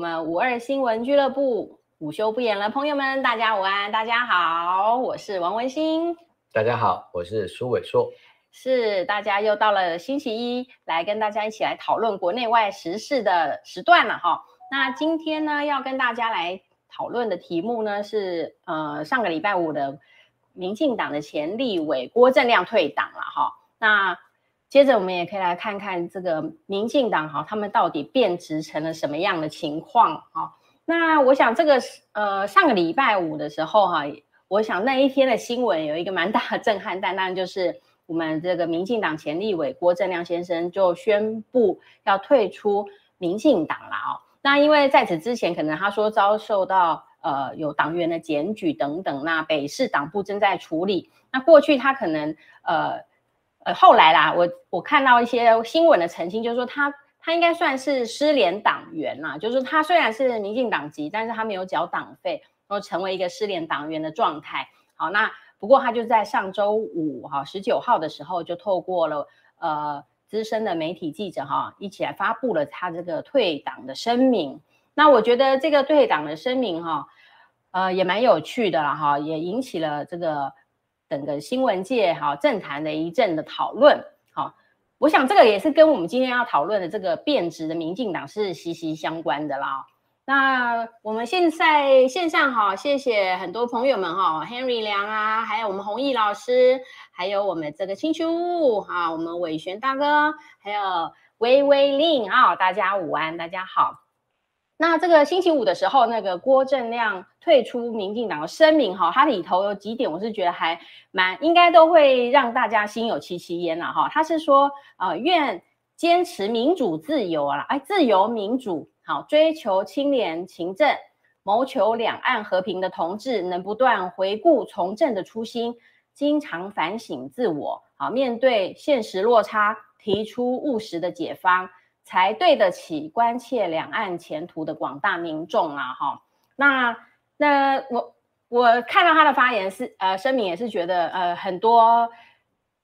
我们五二新闻俱乐部午休不演了，朋友们，大家午安，大家好，我是王文新，大家好，我是苏伟硕，是大家又到了星期一，来跟大家一起来讨论国内外时事的时段了哈。那今天呢，要跟大家来讨论的题目呢是呃上个礼拜五的民进党的前立委郭正亮退党了哈。那接着我们也可以来看看这个民进党哈，他们到底变质成了什么样的情况哈？那我想这个呃上个礼拜五的时候哈，我想那一天的新闻有一个蛮大的震撼，但当然就是我们这个民进党前立委郭正亮先生就宣布要退出民进党了哦。那因为在此之前，可能他说遭受到呃有党员的检举等等，那北市党部正在处理。那过去他可能呃。呃，后来啦，我我看到一些新闻的澄清，就是说他他应该算是失联党员啦，就是他虽然是民进党籍，但是他没有缴党费，然后成为一个失联党员的状态。好，那不过他就在上周五哈十九号的时候，就透过了呃资深的媒体记者哈一起来发布了他这个退党的声明。那我觉得这个退党的声明哈，呃也蛮有趣的啦哈，也引起了这个。整个新闻界哈政坛的一阵的讨论，好，我想这个也是跟我们今天要讨论的这个变质的民进党是息息相关的啦。那我们现在线上哈，谢谢很多朋友们哈，Henry 梁啊，还有我们弘毅老师，还有我们这个青丘哈，我们伟璇大哥，还有微微令啊，大家午安，大家好。那这个星期五的时候，那个郭正亮退出民进党的声明，哈，它里头有几点，我是觉得还蛮应该都会让大家心有戚戚焉了，哈。他是说，呃，愿坚持民主自由啊，哎，自由民主，好，追求清廉勤政，谋求两岸和平的同志，能不断回顾从政的初心，经常反省自我，好，面对现实落差，提出务实的解方。才对得起关切两岸前途的广大民众啊！哈，那那我我看到他的发言是呃声明也是觉得呃很多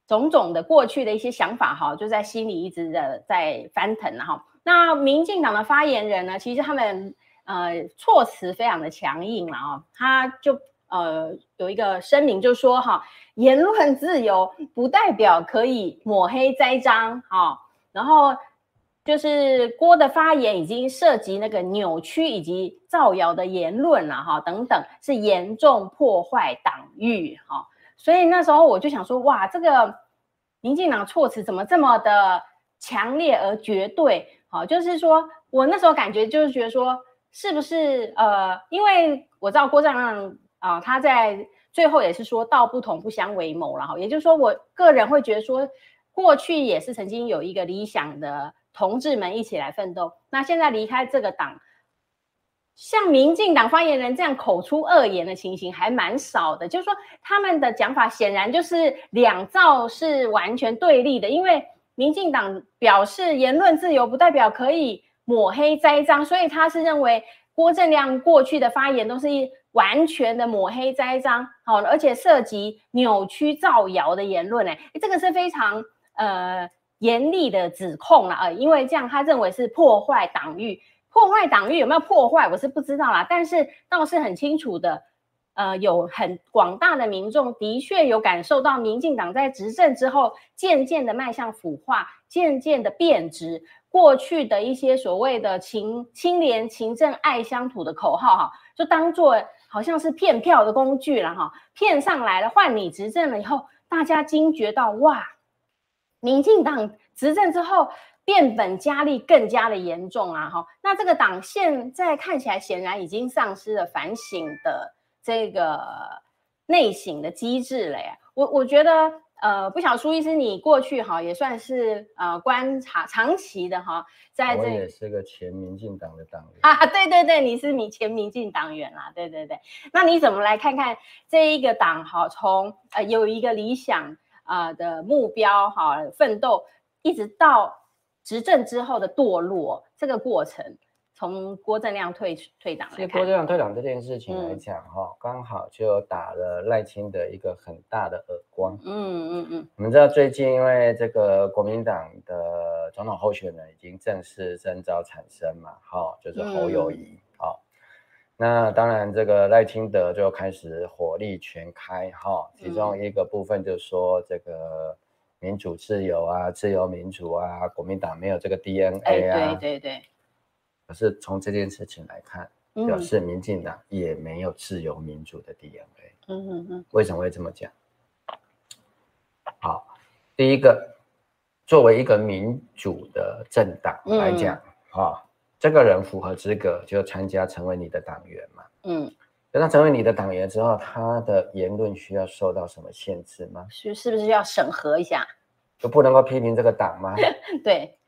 种种的过去的一些想法哈，就在心里一直的在翻腾哈。那民进党的发言人呢，其实他们呃措辞非常的强硬了啊，他就呃有一个声明就说哈，言论自由不代表可以抹黑栽赃哈，然后。就是郭的发言已经涉及那个扭曲以及造谣的言论了哈，等等是严重破坏党誉哈，所以那时候我就想说，哇，这个民进党措辞怎么这么的强烈而绝对？好，就是说我那时候感觉就是觉得说，是不是呃，因为我知道郭正亮啊，他在最后也是说道不同不相为谋了哈，也就是说，我个人会觉得说，过去也是曾经有一个理想的。同志们一起来奋斗。那现在离开这个党，像民进党发言人这样口出恶言的情形还蛮少的。就是说，他们的讲法显然就是两造是完全对立的。因为民进党表示言论自由不代表可以抹黑栽赃，所以他是认为郭正亮过去的发言都是完全的抹黑栽赃，好，而且涉及扭曲造谣的言论。哎，这个是非常呃。严厉的指控了啊，因为这样他认为是破坏党誉，破坏党誉有没有破坏，我是不知道啦。但是倒是很清楚的，呃，有很广大的民众的确有感受到，民进党在执政之后，渐渐的迈向腐化，渐渐的变质。过去的一些所谓的清清廉、勤政、爱乡土的口号，哈，就当做好像是骗票的工具了，哈，骗上来了，换你执政了以后，大家惊觉到，哇！民进党执政之后，变本加厉，更加的严重啊！哈，那这个党现在看起来显然已经丧失了反省的这个内省的机制了呀。我我觉得，呃，不晓得苏医师，你过去哈也算是呃观察长期的哈，在这我也是个前民进党的党员 啊，对对对，你是你前民进党员啦，对对对。那你怎么来看看这一个党哈，从呃有一个理想。啊、呃、的目标哈、啊，奋斗一直到执政之后的堕落，这个过程从郭正亮退退党，其实郭正亮退党这件事情来讲，哈、嗯，刚好就打了赖清德一个很大的耳光。嗯嗯嗯。我们知道最近因为这个国民党的总统候选人已经正式征召产生嘛，哈，就是侯友谊，嗯。那当然这个赖清德就开始火力全开，哈，其中一个部分就是说这个民主自由啊，自由民主啊，国民党没有这个 DNA 啊，对对对。可是从这件事情来看，表示民进党也没有自由民主的 DNA。嗯嗯嗯。为什么会这么讲？好，第一个，作为一个民主的政党来讲，哈、嗯哦，这个人符合资格就参加成为你的党员嘛。嗯。等他成为你的党员之后，他的言论需要受到什么限制吗？是是不是要审核一下？就不能够批评这个党吗？对。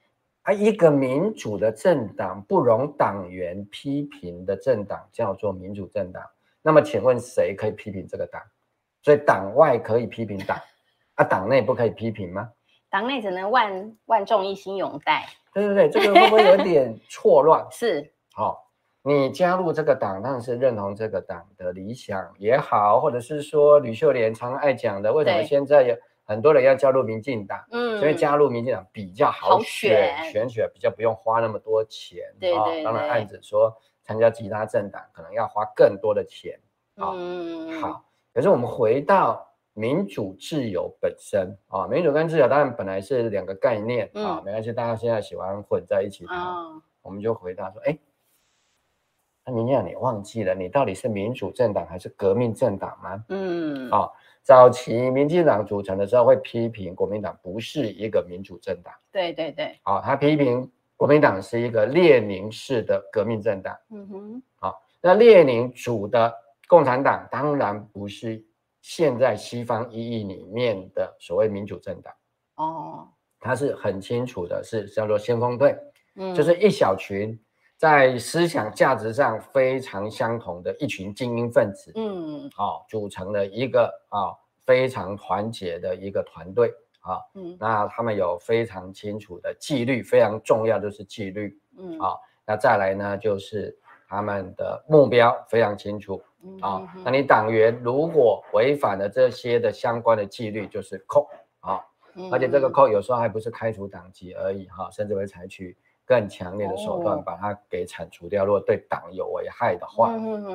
啊一个民主的政党不容党员批评的政党叫做民主政党。那么，请问谁可以批评这个党？所以党外可以批评党，啊，党内不可以批评吗？党内只能万万众一心拥戴。对对对，这个会不会有点 错乱？是。好、哦，你加入这个党，当然是认同这个党的理想也好，或者是说吕秀莲常爱讲的，为什么现在有？很多人要加入民进党，嗯，所以加入民进党比较好选，好选，选举比较不用花那么多钱，对对对。当然，案子说参加其他政党可能要花更多的钱，嗯，好。可是我们回到民主自由本身啊，民主跟自由当然本来是两个概念啊，没关系，大家现在喜欢混在一起谈，我们就回答说，哎，那民进党你忘记了，你到底是民主政党还是革命政党吗？嗯，啊。早期民进党组成的时候，会批评国民党不是一个民主政党。对对对，啊，他批评国民党是一个列宁式的革命政党。嗯哼，好，那列宁主的共产党当然不是现在西方意义里面的所谓民主政党。哦，他是很清楚的，是叫做先锋队，嗯，就是一小群。在思想价值上非常相同的一群精英分子，嗯，好，组成了一个啊非常团结的一个团队，啊，嗯，那他们有非常清楚的纪律，非常重要就是纪律，嗯，啊，那再来呢就是他们的目标非常清楚，啊，那你党员如果违反了这些的相关的纪律，就是扣，啊，而且这个扣有时候还不是开除党籍而已，哈，甚至会采取。更强烈的手段把它给铲除掉。如果对党有危害的话，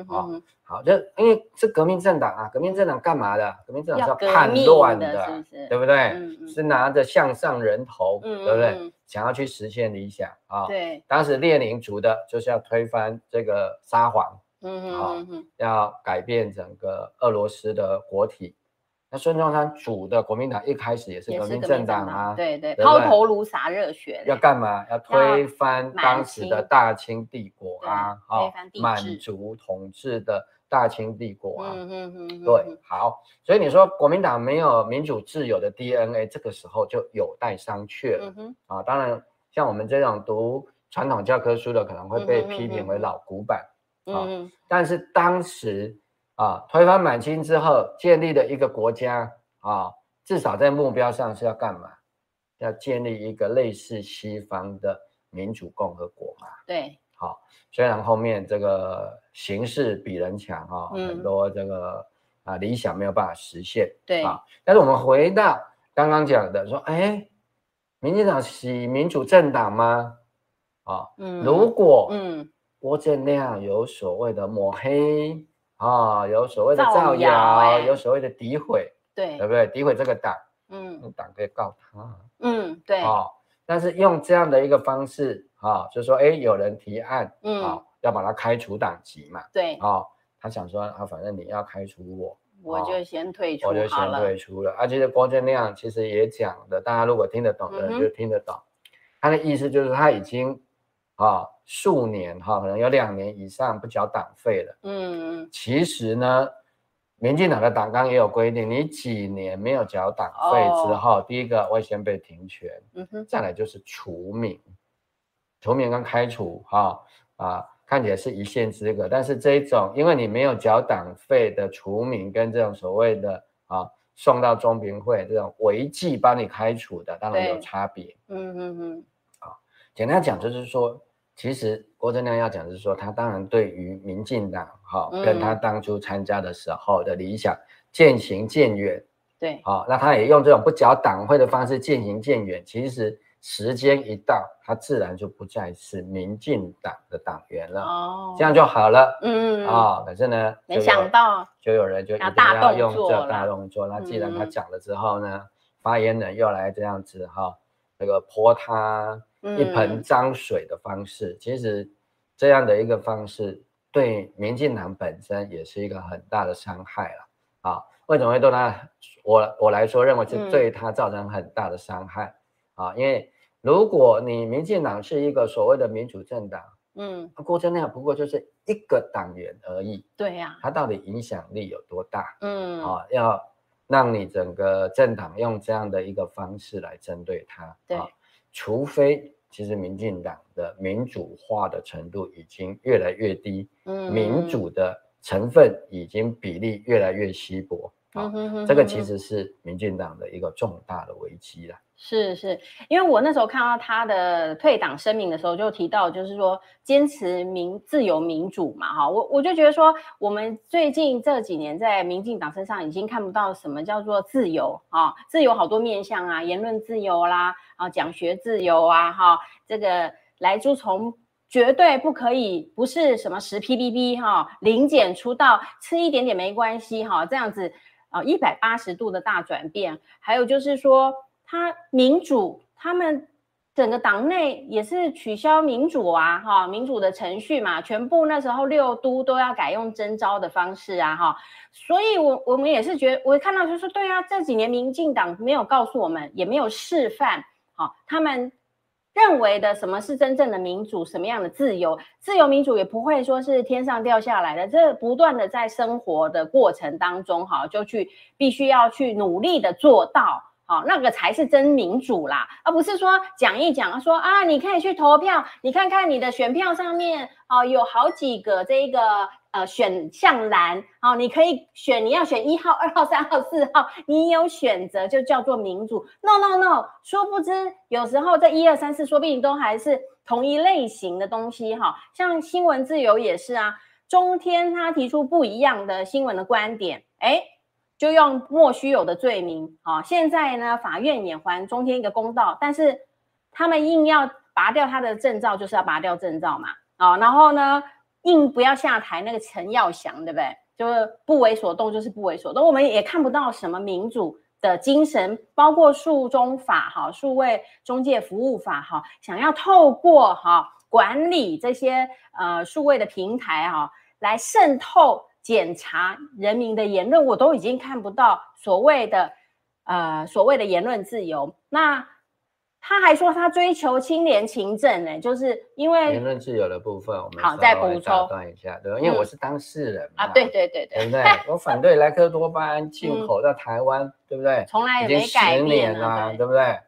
啊，好，就因为是革命政党啊，革命政党干嘛的？革命政党是要叛乱的，对不对？是拿着向上人头，对不对？想要去实现理想啊。对，当时列宁主的就是要推翻这个沙皇，嗯嗯，要改变整个俄罗斯的国体。那孙中山主的国民党一开始也是革命政党啊，对对，抛头颅洒热血，要干嘛？要推翻当时的大清帝国啊，好，满族统治的大清帝国啊，嗯嗯嗯，对，好，所以你说国民党没有民主自由的 DNA，这个时候就有待商榷了啊。当然，像我们这种读传统教科书的，可能会被批评为老古板啊，但是当时。啊，推翻满清之后建立的一个国家啊，至少在目标上是要干嘛？要建立一个类似西方的民主共和国嘛？对，好、啊，虽然后面这个形势比人强啊，嗯、很多这个啊理想没有办法实现，对啊，但是我们回到刚刚讲的，说，哎，民进党是民主政党吗？啊，嗯，如果嗯郭建亮有所谓的抹黑。啊、哦，有所谓的造谣，欸、有所谓的诋毁，对，对不对？诋毁这个党，嗯，党可以告他，嗯，对，哦，但是用这样的一个方式，啊、哦，就是说，哎，有人提案，嗯，哦、要把他开除党籍嘛，对，哦，他想说，啊，反正你要开除我，我就先退出，我就先退出了。而且、啊、郭建亮其实也讲的，大家如果听得懂的人就听得懂，嗯、他的意思就是他已经。啊，数年哈，可能有两年以上不缴党费了。嗯，其实呢，民进党的党纲也有规定，你几年没有缴党费之后，哦、第一个会先被停权，嗯哼，再来就是除名，除名跟开除哈啊，看起来是一线之隔，但是这一种因为你没有缴党费的除名，跟这种所谓的啊送到中评会这种违纪帮你开除的，当然有差别。嗯嗯嗯。简单讲就是说，其实郭正亮要讲的是说，他当然对于民进党哈，跟他当初参加的时候的理想渐行渐远。对，好，那他也用这种不缴党会的方式渐行渐远。其实时间一到，他自然就不再是民进党的党员了。哦，这样就好了。嗯啊，可是呢，没想到就有人就一定要用这大动作。那既然他讲了之后呢，发言人又来这样子哈，那个泼他一盆脏水的方式，其实这样的一个方式对民进党本身也是一个很大的伤害了。啊，为什么会对他？我我来说，认为是对他造成很大的伤害，嗯、啊，因为如果你民进党是一个所谓的民主政党，嗯，郭正亮不过就是一个党员而已，对呀、啊，他到底影响力有多大？嗯，啊，要让你整个政党用这样的一个方式来针对他，对，啊、除非其实民进党的民主化的程度已经越来越低，嗯，民主的成分已经比例越来越稀薄。嗯哼哼，这个其实是民进党的一个重大的危机了。是是，因为我那时候看到他的退党声明的时候，就提到就是说坚持民自由民主嘛，哈，我我就觉得说，我们最近这几年在民进党身上已经看不到什么叫做自由啊，自由好多面向啊，言论自由啦，啊，讲学自由啊，哈，这个来猪从绝对不可以不是什么十 PBB 哈，零检出道吃一点点没关系哈，这样子。啊，一百八十度的大转变，还有就是说，他民主，他们整个党内也是取消民主啊，哈，民主的程序嘛，全部那时候六都都要改用征召的方式啊，哈，所以我我们也是觉，我看到就是，对啊，这几年民进党没有告诉我们，也没有示范，好，他们。认为的什么是真正的民主？什么样的自由？自由民主也不会说是天上掉下来的，这不断的在生活的过程当中，哈，就去必须要去努力的做到，好，那个才是真民主啦，而不是说讲一讲说啊，你可以去投票，你看看你的选票上面，哦，有好几个这个。呃，选项栏，好，你可以选，你要选一号、二号、三号、四号，你有选择就叫做民主。No No No，殊不知有时候这一二三四，说不定都还是同一类型的东西哈。像新闻自由也是啊，中天他提出不一样的新闻的观点，哎，就用莫须有的罪名啊。现在呢，法院也还中天一个公道，但是他们硬要拔掉他的证照，就是要拔掉证照嘛。啊，然后呢？硬不要下台，那个陈耀祥，对不对？就是不为所动，就是不为所动。我们也看不到什么民主的精神，包括数中法哈、数位中介服务法哈，想要透过哈管理这些呃数位的平台哈，来渗透检查人民的言论，我都已经看不到所谓的呃所谓的言论自由。那他还说他追求清廉勤政呢，就是因为言论自由的部分，我们好再补充一下，对吧？因为我是当事人嘛，啊，对对对对，对不对？我反对莱克多巴胺进口到台湾，对不对？从来也没改变啊，对不对？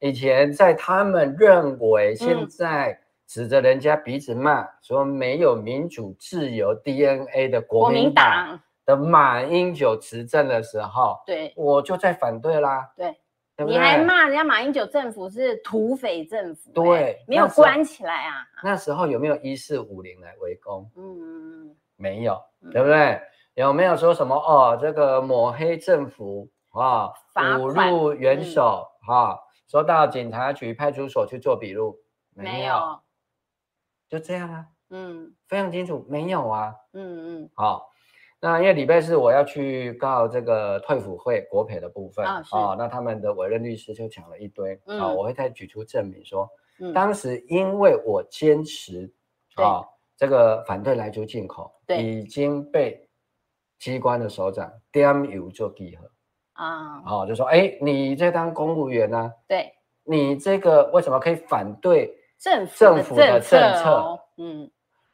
以前在他们认为现在指着人家鼻子骂，说没有民主自由 DNA 的国民党的马英九执政的时候，对，我就在反对啦，对。你还骂人家马英九政府是土匪政府？对，没有关起来啊。那时候有没有一四五零来围攻？嗯，没有，对不对？有没有说什么哦？这个抹黑政府啊，侮辱元首哈？说到警察局、派出所去做笔录，没有，就这样啊。嗯，非常清楚，没有啊。嗯嗯，好。那因为礼拜四我要去告这个退辅会国赔的部分啊、哦，那他们的委任律师就讲了一堆啊、嗯哦，我会再举出证明说，嗯、当时因为我坚持啊、哦，这个反对来猪进口，已经被机关的首长点油做记号啊，好、哦，就说哎，你这当公务员呢、啊，对，你这个为什么可以反对政政府的政策？哦、嗯。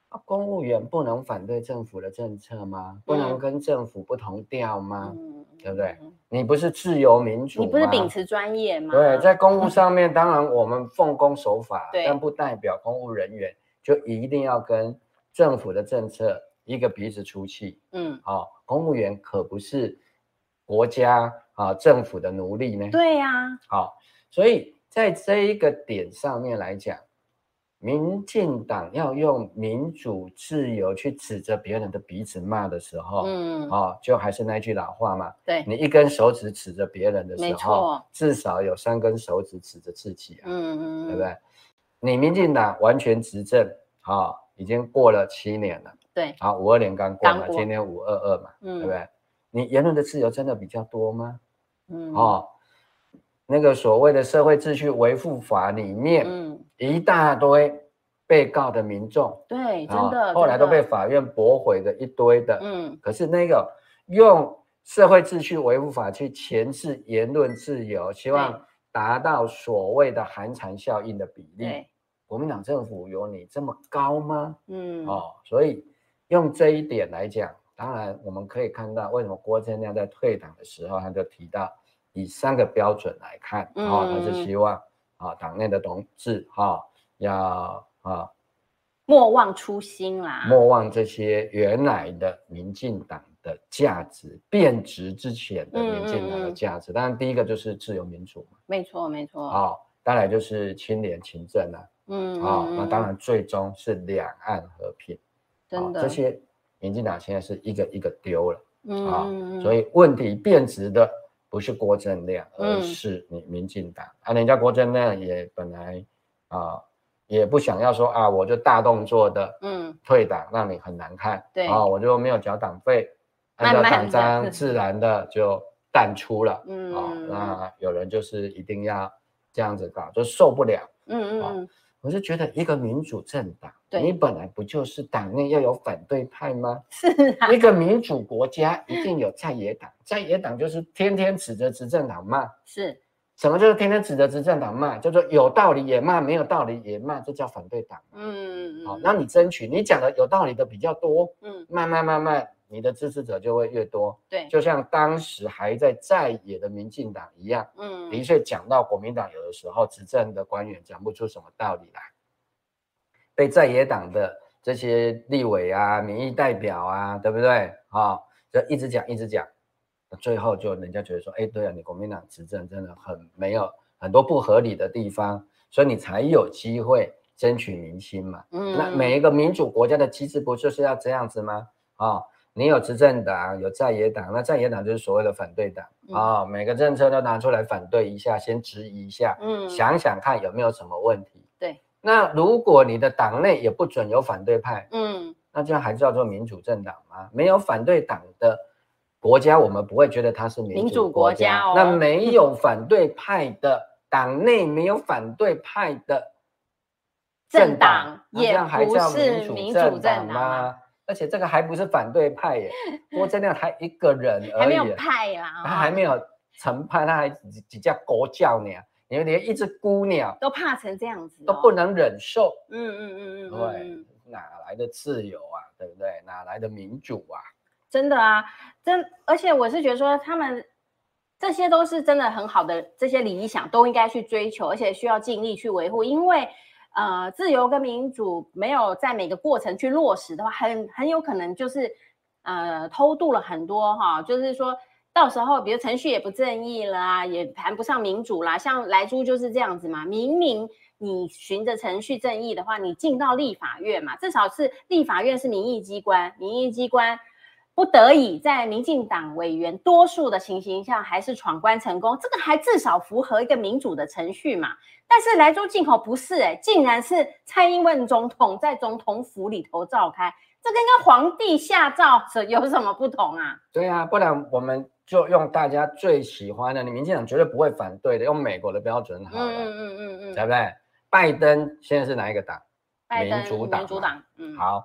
啊，公务员不能反对政府的政策吗？嗯、不能跟政府不同调吗？嗯、对不对？你不是自由民主吗？你不是秉持专业吗？对，在公务上面，当然我们奉公守法，嗯、但不代表公务人员就一定要跟政府的政策一个鼻子出气。嗯，好、哦，公务员可不是国家啊政府的奴隶呢。对呀、啊。好、哦，所以在这一个点上面来讲。民进党要用民主自由去指着别人的鼻子骂的时候，嗯，哦，就还是那句老话嘛，对，你一根手指指着别人的时候，至少有三根手指指着自己啊，嗯嗯，对不对？你民进党完全执政，啊、哦，已经过了七年了，对，好，五二年刚过嘛，今年五二二嘛，嗯，对不对？你言论的自由真的比较多吗？嗯，哦。那个所谓的社会秩序维护法里面，嗯，一大堆被告的民众，对，真的，后来都被法院驳回的一堆的，嗯，可是那个用社会秩序维护法去钳制言论自由，希望达到所谓的寒蝉效应的比例，国民党政府有你这么高吗？嗯，哦，所以用这一点来讲，当然我们可以看到为什么郭正亮在退党的时候他就提到。以三个标准来看，啊、嗯哦，他是希望啊，党内的同志哈，要啊，莫忘初心啦，莫忘这些原来的民进党的价值，变质之前的民进党的价值。当然、嗯，第一个就是自由民主嘛，没错没错。好、哦，当然就是清廉勤政啊，嗯，啊、哦，那当然最终是两岸和平，真的，哦、这些民进党现在是一个一个丢了，嗯，所以问题变质的。不是郭正亮，而是你民进党、嗯、啊！人家郭正亮也本来啊，也不想要说啊，我就大动作的嗯退党，让你很难看。对啊，我就没有缴党费，按照党章 自然的就淡出了。嗯啊，那有人就是一定要这样子搞，就受不了。嗯嗯。啊我是觉得一个民主政党，你本来不就是党内要有反对派吗？是啊，一个民主国家一定有在野党，在野党就是天天指着执政党骂。是，什么就是天天指着执政党骂？叫做有道理也骂，没有道理也骂，这叫反对党。嗯嗯。好，那你争取，你讲的有道理的比较多，嗯，慢慢慢慢。你的支持者就会越多，对，就像当时还在在野的民进党一样，嗯，的确讲到国民党有的时候执政的官员讲不出什么道理来，被在野党的这些立委啊、民意代表啊，对不对？啊、哦，就一直讲一直讲，最后就人家觉得说，哎，对啊，你国民党执政真的很没有很多不合理的地方，所以你才有机会争取民心嘛。嗯，那每一个民主国家的机制不就是要这样子吗？啊、哦。你有执政党，有在野党，那在野党就是所谓的反对党啊、嗯哦，每个政策都拿出来反对一下，先质疑一下，嗯，想想看有没有什么问题。对，那如果你的党内也不准有反对派，嗯，那这样还叫做民主政党吗？没有反对党的国家，我们不会觉得它是民主国家。国家哦、那没有反对派的党内没有反对派的政党，也这样还叫民主政党吗？而且这个还不是反对派耶，郭正亮他一个人而已，还没有派啦，他还没有成派，他还只只叫国教鸟，你们连一只孤鸟都怕成这样子，都不能忍受。嗯嗯嗯嗯，对，哪来的自由啊？对不对？哪来的民主啊？真的啊，真，而且我是觉得说，他们这些都是真的很好的，这些理想都应该去追求，而且需要尽力去维护，因为。呃，自由跟民主没有在每个过程去落实的话，很很有可能就是呃偷渡了很多哈，就是说到时候比如程序也不正义啦，也谈不上民主啦。像莱猪就是这样子嘛，明明你循着程序正义的话，你进到立法院嘛，至少是立法院是民意机关，民意机关不得已在民进党委员多数的情形下还是闯关成功，这个还至少符合一个民主的程序嘛。但是莱州进口不是哎、欸，竟然是蔡英文总统在总统府里头召开，这跟跟皇帝下诏是有什么不同啊？对啊，不然我们就用大家最喜欢的，你民进党绝对不会反对的，用美国的标准好了，嗯嗯嗯嗯嗯，对不对？拜登现在是哪一个党？拜民主党。民主党，嗯，好，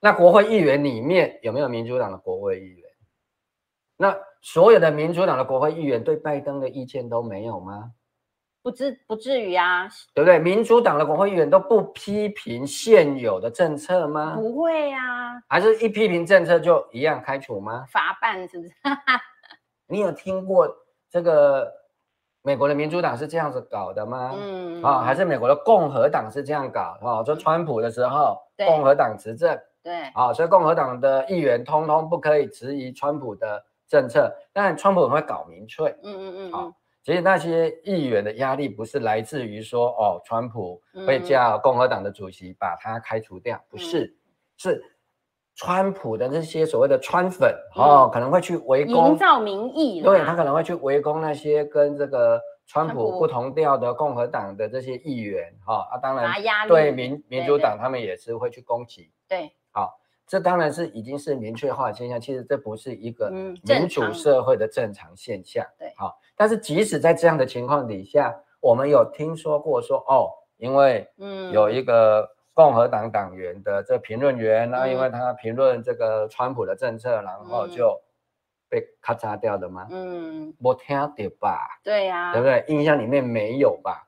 那国会议员里面有没有民主党的国会议员？那所有的民主党的国会议员对拜登的意见都没有吗？不至不至于啊，对不对？民主党的国会议员都不批评现有的政策吗？不会啊，还是一批评政策就一样开除吗？罚办是不是？你有听过这个美国的民主党是这样子搞的吗？嗯啊、哦，还是美国的共和党是这样搞？哦，就川普的时候，嗯、共和党执政，对。啊、哦，所以共和党的议员通通不可以质疑川普的政策，但川普很会搞民粹，嗯嗯嗯，好。其实那些议员的压力不是来自于说哦，川普会叫共和党的主席把他开除掉，嗯、不是，是川普的那些所谓的川粉、嗯、哦，可能会去围攻，营造民意，对，他可能会去围攻那些跟这个川普不同调的共和党的这些议员哈啊，当然对民民主党他们也是会去攻击，对，好。这当然是已经是明确化的现象，其实这不是一个民主社会的正常现象。嗯、对，好，但是即使在这样的情况底下，我们有听说过说哦，因为嗯有一个共和党党员的这评论员，那、嗯、因为他评论这个川普的政策，然后就被咔嚓掉的吗？嗯，没听到吧？对呀、啊，对不对？印象里面没有吧？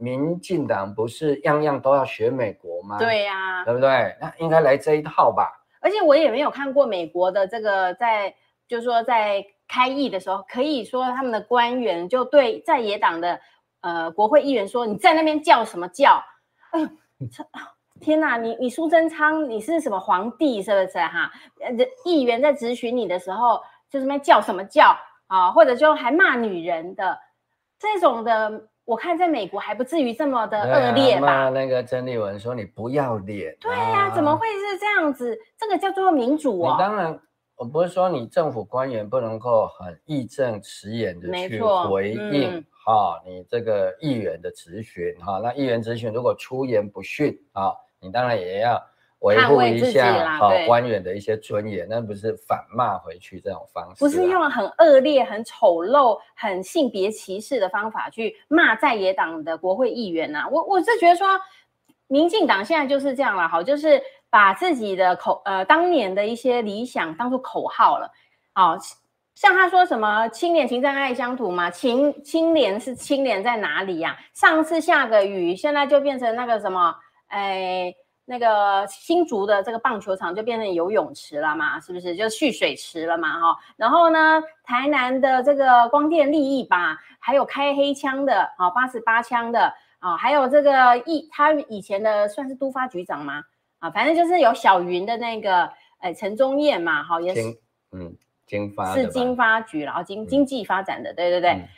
民进党不是样样都要学美国吗？对呀、啊，对不对？那应该来这一套吧。而且我也没有看过美国的这个在，就是说在开议的时候，可以说他们的官员就对在野党的呃国会议员说：“你在那边叫什么叫？”哎呦，天哪！你你苏贞昌，你是什么皇帝是不是哈？呃，议员在质询你的时候，就什么叫什么叫啊？或者就还骂女人的这种的。我看在美国还不至于这么的恶劣吧？那个曾丽文说：“你不要脸。”对呀、啊，怎么会是这样子？这个叫做民主哦。当然，我不是说你政府官员不能够很义正辞严的去回应哈、嗯，你这个议员的质询哈。那议员质询如果出言不逊啊，你当然也要。维护一下好官员的一些尊严，那不是反骂回去这种方式，不是用很恶劣、很丑陋、很性别歧视的方法去骂在野党的国会议员呐、啊。我我是觉得说，民进党现在就是这样了，好，就是把自己的口呃当年的一些理想当做口号了。好，像他说什么“清廉勤政爱乡土”嘛，清清廉是清廉在哪里呀、啊？上次下个雨，现在就变成那个什么，哎。那个新竹的这个棒球场就变成游泳池了嘛，是不是就蓄水池了嘛？哈，然后呢，台南的这个光电利益吧，还有开黑枪的啊，八十八枪的啊，还有这个一他以前的算是都发局长吗，啊，反正就是有小云的那个哎陈忠彦嘛，哈，也是嗯经发是经发局，然后经经济发展的，对对对。嗯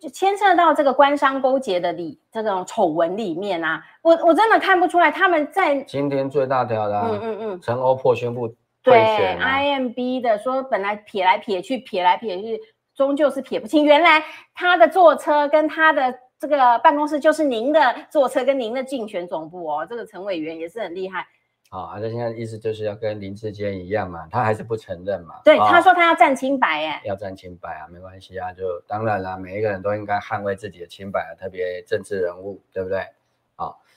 就牵涉到这个官商勾结的里这种丑闻里面啊，我我真的看不出来他们在今天最大条的、啊，嗯嗯嗯，陈欧破宣布退选、啊、对，IMB 的说本来撇来撇去，撇来撇去，终究是撇不清，原来他的坐车跟他的这个办公室就是您的坐车跟您的竞选总部哦，这个陈委员也是很厉害。好、哦，这现在意思就是要跟林志坚一样嘛，他还是不承认嘛。对，哦、他说他要站清白，耶，要站清白啊，没关系啊，就当然啦，每一个人都应该捍卫自己的清白啊，特别政治人物，对不对？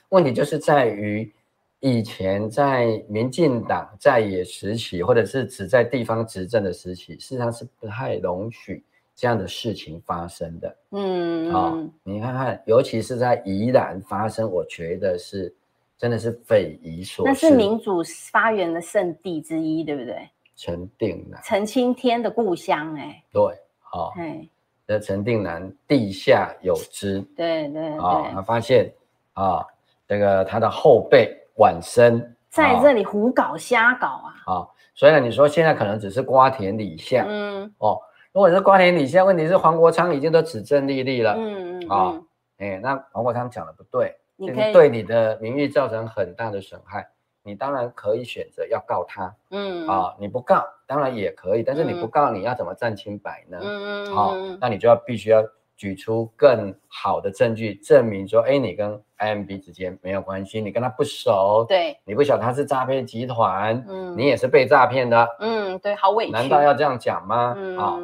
问题就是在于以前在民进党在野时期，或者是只在地方执政的时期，事实上是不太容许这样的事情发生的。嗯，好、哦，你看看，尤其是在宜兰发生，我觉得是。真的是匪夷所思。那是民主发源的圣地之一，对不对？陈定南，陈青天的故乡，哎，对，好，哎，那陈定南地下有知，对对对，他发现啊，这个他的后辈晚生在这里胡搞瞎搞啊，好，所以呢，你说现在可能只是瓜田李下，嗯，哦，如果是瓜田李下，问题是黄国昌已经都指证立立了，嗯嗯，啊，哎，那黄国昌讲的不对。你可以对你的名誉造成很大的损害，你当然可以选择要告他，嗯啊，你不告当然也可以，但是你不告你要怎么站清白呢？嗯嗯，好，那你就要必须要举出更好的证据证明说，哎，你跟 IMB 之间没有关系，你跟他不熟，对，你不晓得他是诈骗集团，嗯，你也是被诈骗的，嗯，对，好委屈，难道要这样讲吗？嗯，啊，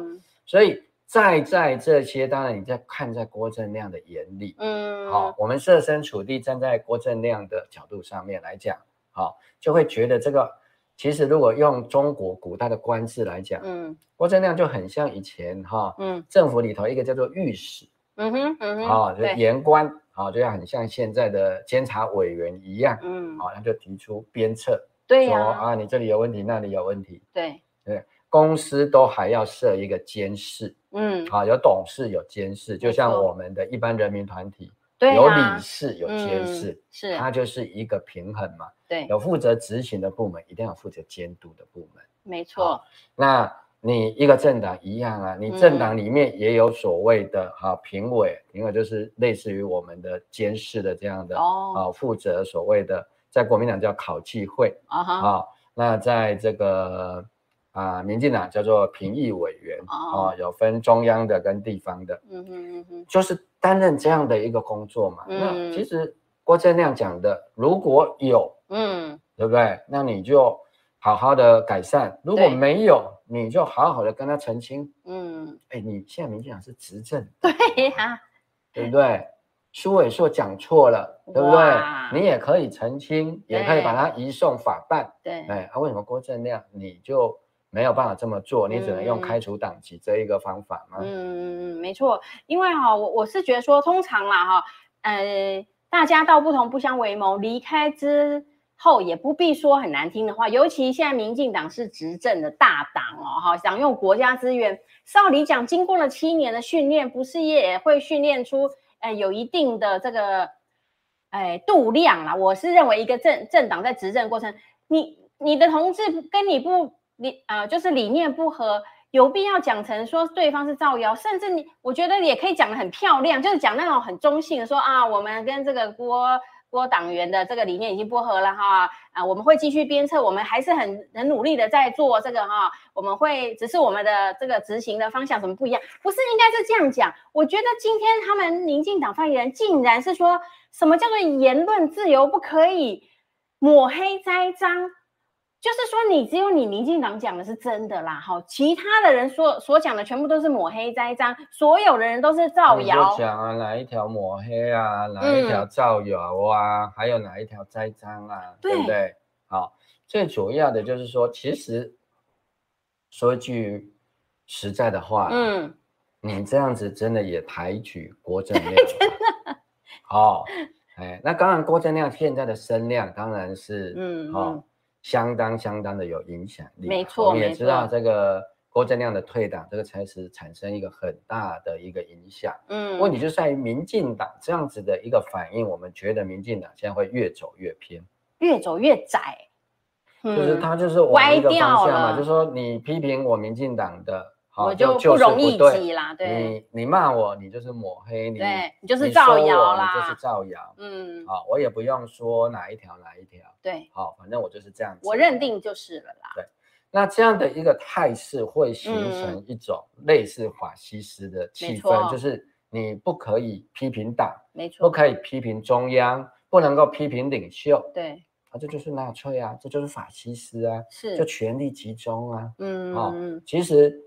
所以。在在这些，当然你在看在郭正亮的眼里，嗯，好，我们设身处地站在郭正亮的角度上面来讲，好，就会觉得这个其实如果用中国古代的官制来讲，嗯，郭正亮就很像以前哈，嗯，政府里头一个叫做御史，嗯哼，嗯哼，啊，就言官，啊，就要很像现在的监察委员一样，嗯，好，他就提出鞭策，对呀，说啊，你这里有问题，那里有问题，对，公司都还要设一个监事。嗯，好，有董事，有监事，就像我们的一般人民团体，对，有理事，有监事，嗯，是，它就是一个平衡嘛。对，有负责执行的部门，一定要负责监督的部门。没错。那你一个政党一样啊，你政党里面也有所谓的哈评委，评委就是类似于我们的监事的这样的哦，啊，负责所谓的在国民党叫考纪会啊哈，那在这个啊民进党叫做评议委员啊，有分中央的跟地方的，嗯嗯嗯就是担任这样的一个工作嘛。那其实郭正亮讲的，如果有嗯，对不对？那你就。好好的改善，如果没有，你就好好的跟他澄清。嗯，哎，你现在民进党是执政，对呀，对不对？苏伟硕讲错了，对不对？你也可以澄清，也可以把他移送法办。对，哎，啊，为什么郭正亮你就没有办法这么做？你只能用开除党籍这一个方法吗？嗯，没错，因为哈，我我是觉得说，通常啦哈，呃，大家道不同不相为谋，离开之。后也不必说很难听的话，尤其现在民进党是执政的大党哦，哈，想用国家资源，少理讲，经过了七年的训练，不是也会训练出，呃，有一定的这个，哎，度量啦。我是认为一个政政党在执政过程，你你的同志跟你不理，呃，就是理念不合，有必要讲成说对方是造谣，甚至你，我觉得也可以讲得很漂亮，就是讲那种很中性的说啊，我们跟这个郭。郭党员的这个理念已经不合了哈啊，我们会继续鞭策，我们还是很很努力的在做这个哈，我们会只是我们的这个执行的方向怎么不一样？不是应该是这样讲？我觉得今天他们民进党发言人竟然是说什么叫做言论自由不可以抹黑栽赃。就是说，你只有你民进党讲的是真的啦，好，其他的人说所讲的全部都是抹黑栽赃，所有的人都是造谣。讲啊，哪一条抹黑啊，哪一条造谣啊，嗯、还有哪一条栽赃啊，对，对不对？好，最主要的就是说，其实说一句实在的话，嗯，你这样子真的也抬举郭正 亮，真的。好，哎，那当然，郭正亮现在的声量当然是，嗯，好、哦。相当相当的有影响力，没错，我们也知道这个郭正亮的退党，这个才是产生一个很大的一个影响。嗯，问题就在于民进党这样子的一个反应，我们觉得民进党现在会越走越偏，越走越窄，就是他就是往一个方向嘛，就是说你批评我民进党的。我就不容易对，你你骂我，你就是抹黑，你对你就是造谣啦，你就是造谣，嗯，好，我也不用说哪一条哪一条，对，好，反正我就是这样子，我认定就是了啦。对，那这样的一个态势会形成一种类似法西斯的气氛，就是你不可以批评党，没错，不可以批评中央，不能够批评领袖，对，啊，这就是纳粹啊，这就是法西斯啊，是，就权力集中啊，嗯，好，其实。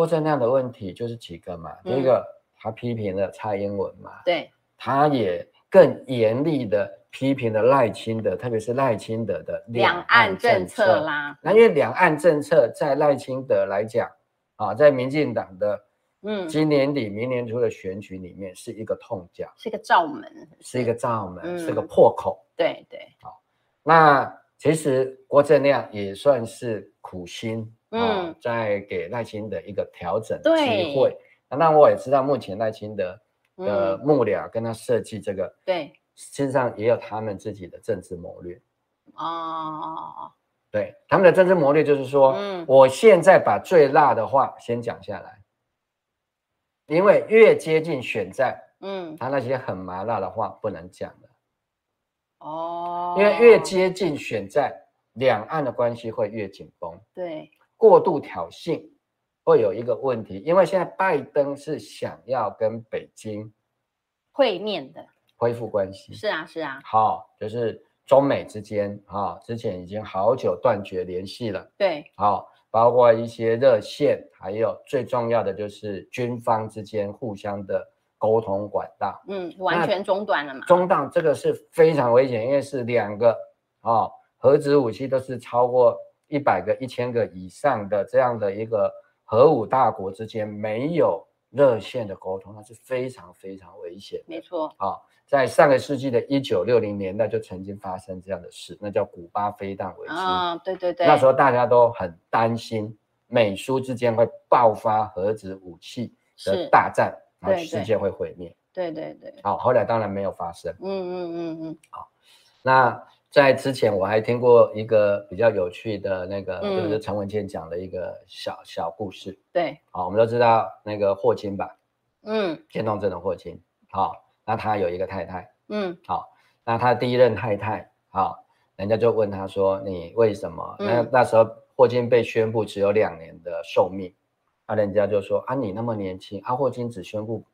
郭正亮的问题就是几个嘛，第一个他批评了蔡英文嘛，对，他也更严厉的批评了赖清德，特别是赖清德的两岸政策啦。那因为两岸政策在赖清德来讲啊，在民进党的嗯今年底明年初的选举里面是一个痛脚，是一个罩门，是一个罩门，是个破口。对对，好，那其实郭正亮也算是苦心。嗯，在给赖清德一个调整机会。那那我也知道，目前赖清德的幕僚跟他设计这个，对，身上也有他们自己的政治谋略。哦，对，他们的政治谋略就是说，嗯，我现在把最辣的话先讲下来，因为越接近选战，嗯，他那些很麻辣的话不能讲了。哦，因为越接近选战，两岸的关系会越紧绷。对。过度挑衅会有一个问题，因为现在拜登是想要跟北京会面的，恢复关系。是啊，是啊。好，就是中美之间啊，之前已经好久断绝联系了。对，好，包括一些热线，还有最重要的就是军方之间互相的沟通管道，嗯，完全中断了嘛？中断这个是非常危险，因为是两个啊，核子武器都是超过。一百个、一千个以上的这样的一个核武大国之间没有热线的沟通，那是非常非常危险。没错，啊，在上个世纪的一九六零年代就曾经发生这样的事，那叫古巴飞弹危机。啊，对对对，那时候大家都很担心美苏之间会爆发核子武器的大战，然后世界会毁灭。对对对，好，后来当然没有发生。嗯嗯嗯嗯，好，那。在之前我还听过一个比较有趣的那个，嗯、就是陈文茜讲的一个小小故事。对，好，我们都知道那个霍金吧？嗯，渐冻症的霍金。好，那他有一个太太。嗯，好，那他第一任太太，好，人家就问他说：“你为什么？”嗯、那那时候霍金被宣布只有两年的寿命，那人家就说：“啊，你那么年轻，啊，霍金只宣布。”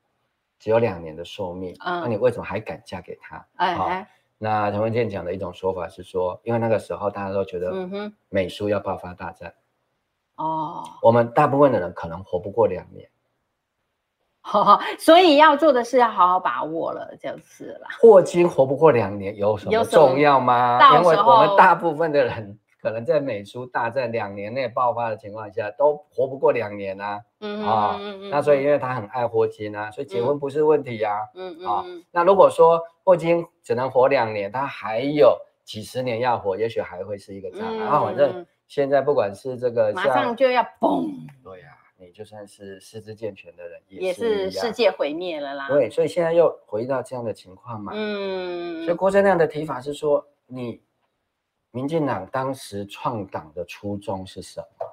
只有两年的寿命，嗯，那你为什么还敢嫁给他？哎，哎，那陈文健讲的一种说法是说，因为那个时候大家都觉得，嗯哼，美苏要爆发大战，哦，我们大部分的人可能活不过两年，哦，所以要做的是要好好把握了，就是了。霍金活不过两年有什么重要吗？因为我们大部分的人。可能在美苏大战两年内爆发的情况下，都活不过两年啊。嗯啊，那所以因为他很爱霍金啊，所以结婚不是问题呀。嗯嗯啊，那如果说霍金只能活两年，他还有几十年要活，也许还会是一个障碍。然后反正现在不管是这个，马上就要崩。对呀，你就算是四肢健全的人，也是世界毁灭了啦。对，所以现在又回到这样的情况嘛。嗯，所以郭正亮的提法是说你。民进党当时创党的初衷是什么？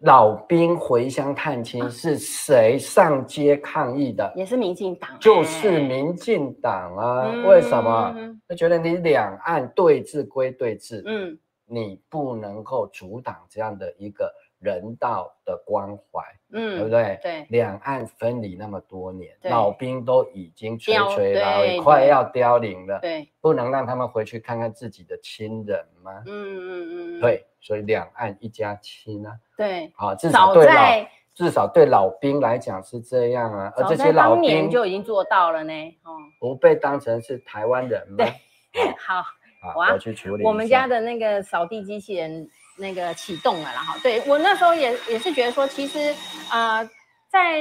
老兵回乡探亲是谁上街抗议的？也是民进党，就是民进党啊！嗯、为什么？他觉得你两岸对峙归对峙，嗯，你不能够阻挡这样的一个。人道的关怀，嗯，对不对？对，两岸分离那么多年，老兵都已经垂垂老矣，快要凋零了，对，不能让他们回去看看自己的亲人吗？嗯嗯嗯，对，所以两岸一家亲啊，对，好，至少对老至少对老兵来讲是这样啊，而这些老兵就已经做到了呢，哦，不被当成是台湾人吗？对，好，好，我要去处理。我们家的那个扫地机器人。那个启动了，然后对我那时候也也是觉得说，其实啊、呃，在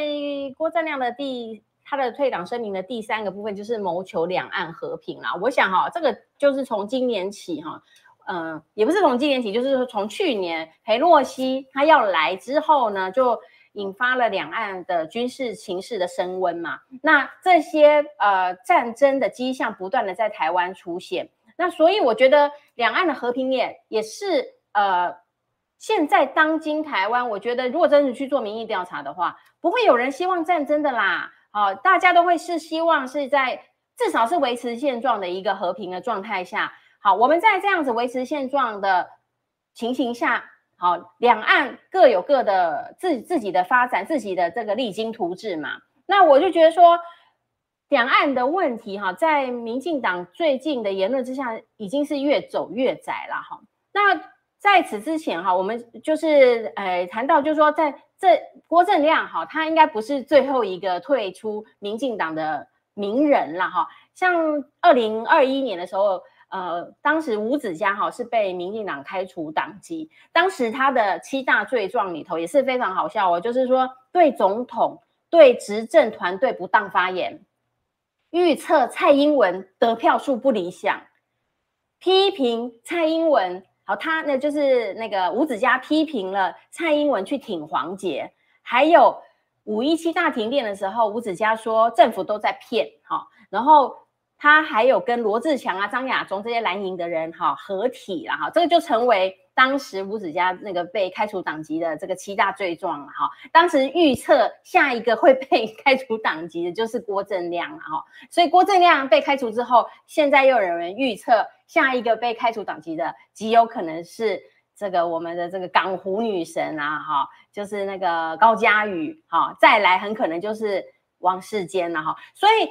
郭正亮的第他的退党声明的第三个部分，就是谋求两岸和平啦。我想哈、哦，这个就是从今年起哈，嗯、也不是从今年起，就是从去年裴洛西他要来之后呢，就引发了两岸的军事情势的升温嘛。那这些呃战争的迹象不断的在台湾出现，那所以我觉得两岸的和平也也是。呃，现在当今台湾，我觉得如果真的去做民意调查的话，不会有人希望战争的啦。好、大家都会是希望是在至少是维持现状的一个和平的状态下。好，我们在这样子维持现状的情形下，好，两岸各有各的自自己的发展，自己的这个励精图治嘛。那我就觉得说，两岸的问题哈，在民进党最近的言论之下，已经是越走越窄了哈。那在此之前哈，我们就是呃谈到，就是说在这郭正亮哈，他应该不是最后一个退出民进党的名人了哈。像二零二一年的时候，呃，当时吴子嘉哈是被民进党开除党籍，当时他的七大罪状里头也是非常好笑哦，就是说对总统、对执政团队不当发言，预测蔡英文得票数不理想，批评蔡英文。好，他呢就是那个吴子嘉批评了蔡英文去挺黄杰，还有五一七大停电的时候，吴子嘉说政府都在骗，哈，然后他还有跟罗志强啊、张亚中这些蓝营的人哈合体了哈，这个就成为当时吴子嘉那个被开除党籍的这个七大罪状了哈。当时预测下一个会被 开除党籍的就是郭正亮哈，所以郭正亮被开除之后，现在又有人预测。下一个被开除党籍的极有可能是这个我们的这个港湖女神啊，哈，就是那个高嘉宇，哈，再来很可能就是王世坚了哈，所以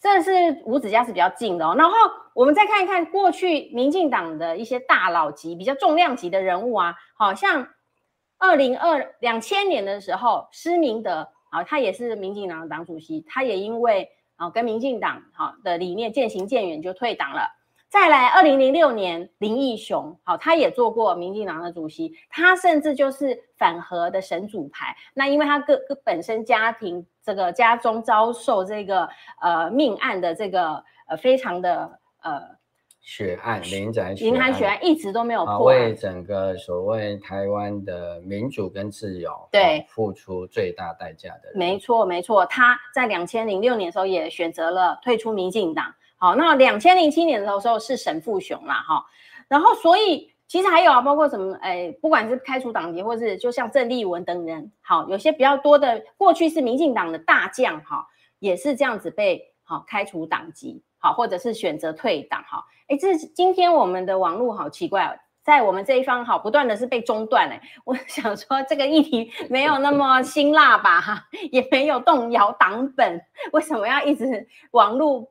这是五子嘉是比较近的哦。然后我们再看一看过去民进党的一些大佬级、比较重量级的人物啊，好像二零二两千年的时候施明德啊，他也是民进党的党主席，他也因为啊跟民进党好的理念渐行渐远就退党了。再来，二零零六年林义雄，好，他也做过民进党的主席，他甚至就是反核的神主牌。那因为他个个本身家庭这个家中遭受这个呃命案的这个呃非常的呃血案，林宅血林宅血案一直都没有破案，为整个所谓台湾的民主跟自由对付出最大代价的人。没错没错，他在两千零六年的时候也选择了退出民进党。好，那两千零七年的时候是沈富雄啦，哈，然后所以其实还有啊，包括什么，哎，不管是开除党籍，或是就像郑丽文等人，好，有些比较多的过去是民进党的大将，哈，也是这样子被好开除党籍，好，或者是选择退党，哈，哎，这是今天我们的网络好奇怪哦。在我们这一方，好，不断的是被中断哎，我想说这个议题 没有那么辛辣吧，哈，也没有动摇党本，为什么要一直网络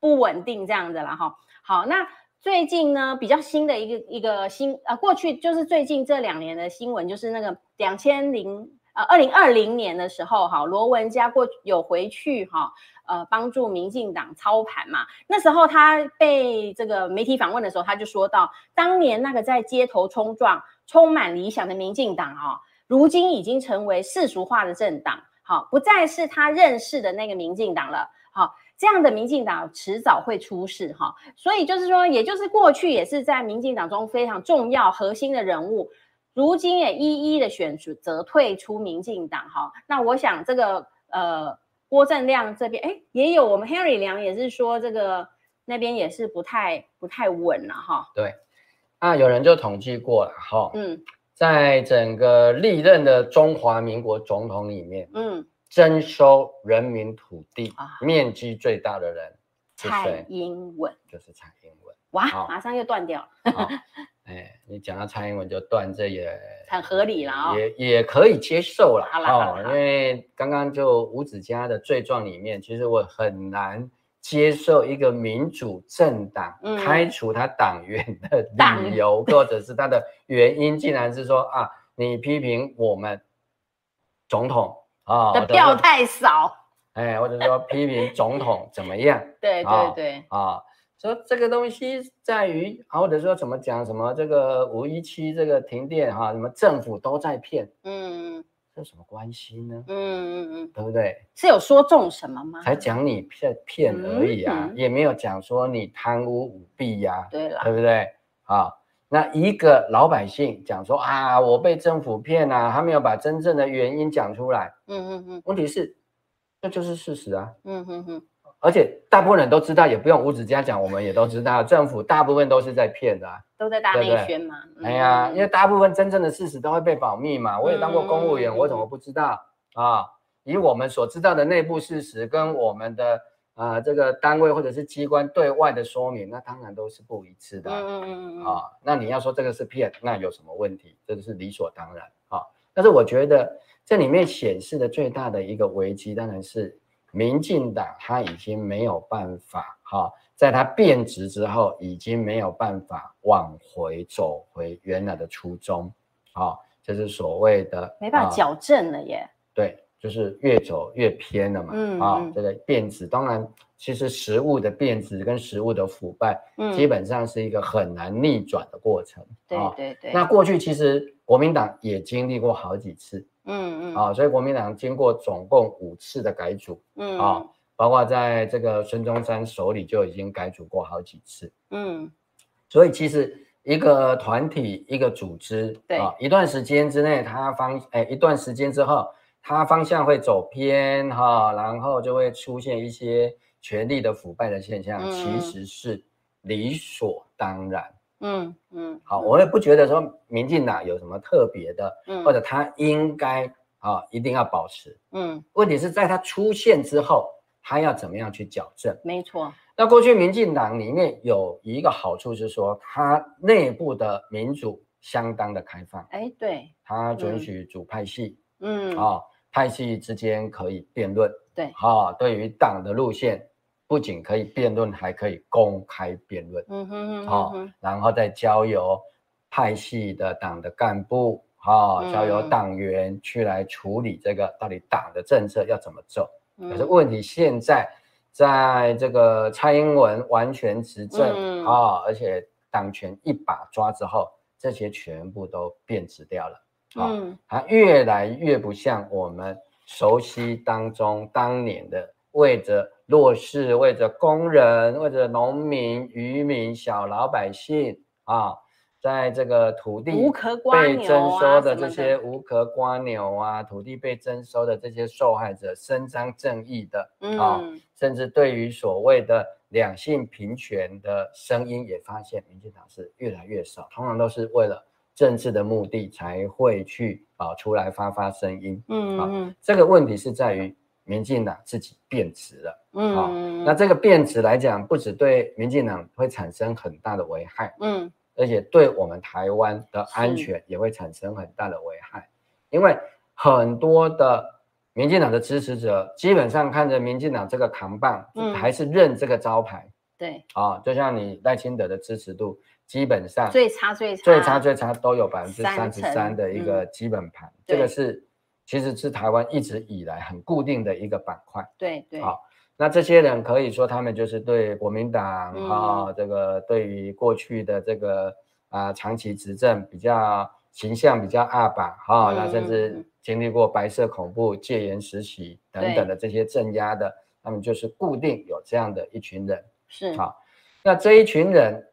不稳定这样子了哈？好，那最近呢，比较新的一个一个新呃，过去就是最近这两年的新闻，就是那个两千零呃二零二零年的时候，哈，罗文嘉过有回去哈。呃，帮助民进党操盘嘛。那时候他被这个媒体访问的时候，他就说到，当年那个在街头冲撞、充满理想的民进党啊，如今已经成为世俗化的政党，好，不再是他认识的那个民进党了。好，这样的民进党迟早会出事哈。所以就是说，也就是过去也是在民进党中非常重要、核心的人物，如今也一一的选择退出民进党哈。那我想这个呃。郭正亮这边，哎，也有我们 Henry 梁也是说这个那边也是不太不太稳了哈。对，啊，有人就统计过了哈，嗯，在整个历任的中华民国总统里面，嗯，征收人民土地面积最大的人，蔡英文，就是蔡英文。哇，马上又断掉了。哎，你讲到蔡英文就断，这也很合理了哦，也也可以接受了。好了，因为刚刚就吴子嘉的罪状里面，其实我很难接受一个民主政党开除他党员的理由，或者是他的原因，竟然是说啊，你批评我们总统啊的票太少，哎，或者说批评总统怎么样？对对对啊。说这个东西在于，或者说怎么讲，什么这个五一七这个停电哈，什么政府都在骗，嗯，这有什么关系呢？嗯嗯嗯，对不对？是有说中什么吗？才讲你骗骗而已啊，嗯嗯、也没有讲说你贪污舞弊呀、啊，对了，对不对？啊，那一个老百姓讲说啊，我被政府骗啊，他没有把真正的原因讲出来，嗯嗯嗯，问题是这就是事实啊，嗯嗯嗯。而且大部分人都知道，也不用吴子嘉讲，我们也都知道，政府大部分都是在骗的、啊，都在大内宣嘛。对对哎呀，因为大部分真正的事实都会被保密嘛。我也当过公务员，嗯、我怎么不知道啊？以我们所知道的内部事实跟我们的啊这个单位或者是机关对外的说明，那当然都是不一致的。嗯嗯嗯啊，那你要说这个是骗，那有什么问题？这个是理所当然啊。但是我觉得这里面显示的最大的一个危机，当然是。民进党他已经没有办法哈，在他变质之后，已经没有办法往回走回原来的初衷，啊，就是所谓的没办法矫正了耶。对，就是越走越偏了嘛。嗯啊，这个变质，当然，其实食物的变质跟食物的腐败，嗯，基本上是一个很难逆转的过程。对对对。那过去其实国民党也经历过好几次。嗯嗯。啊，所以国民党经过总共五次的改组，嗯。啊，包括在这个孙中山手里就已经改组过好几次，嗯，所以其实一个团体一个组织，对。啊，一段时间之内它方哎一段时间之后，它方向会走偏哈，然后就会出现一些权力的腐败的现象，嗯、其实是理所当然。嗯嗯，好，我也不觉得说民进党有什么特别的，嗯，或者他应该啊一定要保持，嗯，问题是在他出现之后，他要怎么样去矫正？没错。那过去民进党里面有一个好处是说，它内部的民主相当的开放，哎，对，它准许主派系，嗯，啊，派系之间可以辩论，对，啊，对于党的路线。不仅可以辩论，还可以公开辩论。嗯哼嗯哼，好、哦，然后再交由派系的党的干部，哈、哦，交由党员去来处理这个到底党的政策要怎么走。嗯、可是问题现在，在这个蔡英文完全执政啊、嗯哦，而且党权一把抓之后，这些全部都变质掉了。嗯，它越来越不像我们熟悉当中当年的为着。弱势，为着工人，为着农民、渔民、小老百姓啊，在这个土地被征收的这些无壳瓜牛啊，土地被征收的这些受害者伸张正义的啊、嗯，甚至对于所谓的两性平权的声音，也发现民进党是越来越少，通常都是为了政治的目的才会去啊出来发发声音。嗯嗯，这个问题是在于民进党自己变质了。嗯，那这个变质来讲，不只对民进党会产生很大的危害。嗯。而且对我们台湾的安全也会产生很大的危害，因为很多的民进党的支持者基本上看着民进党这个扛棒，还是认这个招牌。嗯、对，啊，就像你赖清德的支持度，基本上最差最差最差最差都有百分之三十三的一个基本盘，这个是其实是台湾一直以来很固定的一个板块。对对，好。那这些人可以说，他们就是对国民党啊、嗯哦，这个对于过去的这个啊、呃、长期执政比较形象比较二把哈，那甚至经历过白色恐怖、戒严时期等等的这些镇压的，他们就是固定有这样的一群人。是好、哦，那这一群人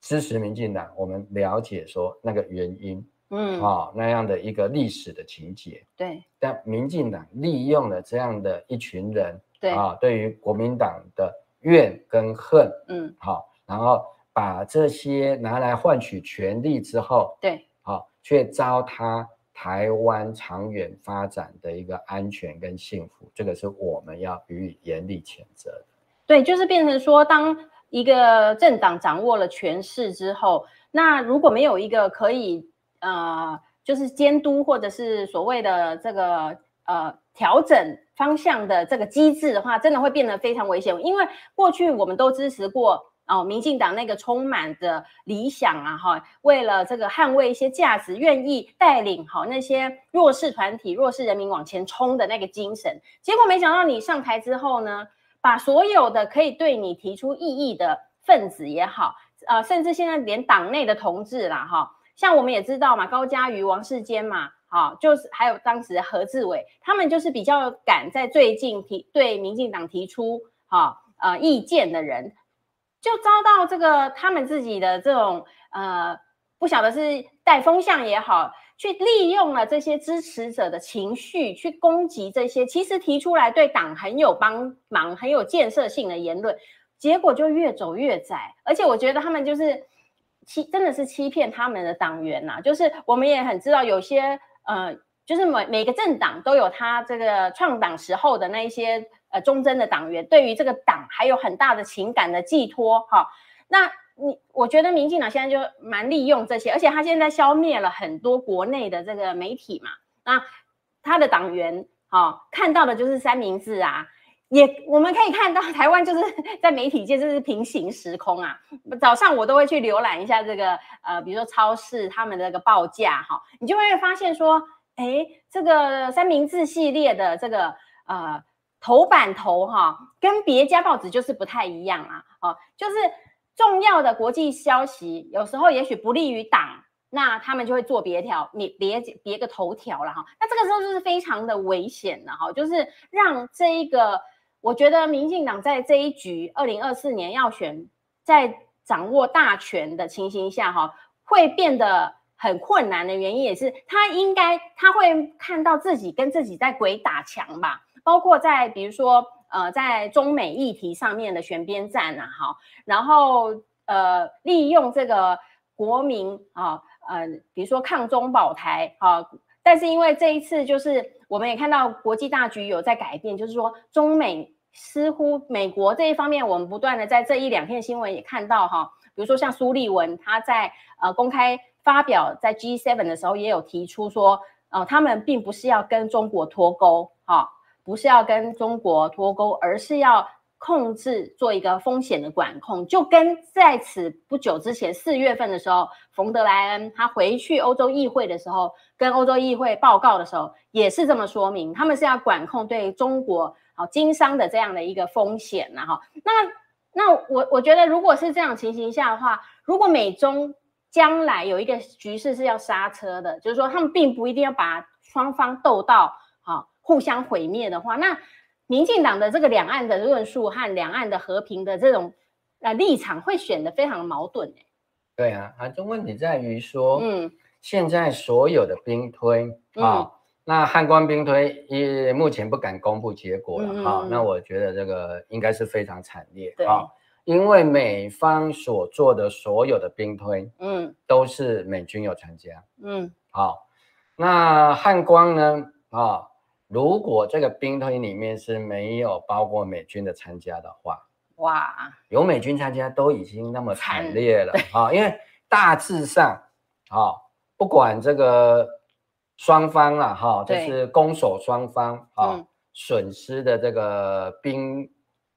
支持民进党，我们了解说那个原因，嗯，啊、哦、那样的一个历史的情节。对，但民进党利用了这样的一群人。对啊，对于国民党的怨跟恨，嗯，好，然后把这些拿来换取权力之后，对，好，却糟蹋台湾长远发展的一个安全跟幸福，这个是我们要予以严厉谴责的。对，就是变成说，当一个政党掌握了权势之后，那如果没有一个可以呃，就是监督或者是所谓的这个呃调整。方向的这个机制的话，真的会变得非常危险。因为过去我们都支持过哦，民进党那个充满的理想啊，哈，为了这个捍卫一些价值，愿意带领好那些弱势团体、弱势人民往前冲的那个精神。结果没想到你上台之后呢，把所有的可以对你提出异议的分子也好，呃，甚至现在连党内的同志啦，哈，像我们也知道嘛，高嘉瑜、王世坚嘛。好，就是还有当时何志伟，他们就是比较敢在最近提对民进党提出好呃意见的人，就遭到这个他们自己的这种呃不晓得是带风向也好，去利用了这些支持者的情绪去攻击这些其实提出来对党很有帮忙、很有建设性的言论，结果就越走越窄，而且我觉得他们就是欺真的是欺骗他们的党员呐、啊，就是我们也很知道有些。呃，就是每每个政党都有他这个创党时候的那一些呃忠贞的党员，对于这个党还有很大的情感的寄托哈。那你我觉得民进党现在就蛮利用这些，而且他现在消灭了很多国内的这个媒体嘛，那他的党员哈看到的就是三明治啊，也我们可以看到台湾就是在媒体界就是平行时空啊。早上我都会去浏览一下这个呃，比如说超市他们的那个报价哈，你就会发现说，哎，这个三明治系列的这个呃头版头哈，跟别家报纸就是不太一样啊。哦，就是重要的国际消息，有时候也许不利于党，那他们就会做别条，你别别个头条了哈。那这个时候就是非常的危险的哈，就是让这一个。我觉得民进党在这一局二零二四年要选，在掌握大权的情形下，哈，会变得很困难的原因也是，他应该他会看到自己跟自己在鬼打墙吧，包括在比如说呃，在中美议题上面的选边站啊，哈，然后呃，利用这个国民啊，呃，比如说抗中保台啊，但是因为这一次就是。我们也看到国际大局有在改变，就是说中美似乎美国这一方面，我们不断的在这一两篇新闻也看到哈，比如说像苏立文他在呃公开发表在 G7 的时候也有提出说，呃他们并不是要跟中国脱钩哈，不是要跟中国脱钩，而是要。控制做一个风险的管控，就跟在此不久之前四月份的时候，冯德莱恩他回去欧洲议会的时候，跟欧洲议会报告的时候，也是这么说明，他们是要管控对中国好经商的这样的一个风险哈。那那我我觉得，如果是这样情形下的话，如果美中将来有一个局势是要刹车的，就是说他们并不一定要把双方斗到好互相毁灭的话，那。民进党的这个两岸的论述和两岸的和平的这种呃立场会显得非常的矛盾。对啊，啊，这问题在于说，嗯，现在所有的兵推啊、嗯，那汉光兵推也目前不敢公布结果了哈、嗯，那我觉得这个应该是非常惨烈啊，因为美方所做的所有的兵推，嗯，都是美军有参加，嗯，好，那汉光呢，啊，如果这个兵推里面是没有包括美军的参加的话。哇，有美军参加都已经那么惨烈了啊！因为大致上啊，不管这个双方啊，哈，就是攻守双方啊，损失的这个兵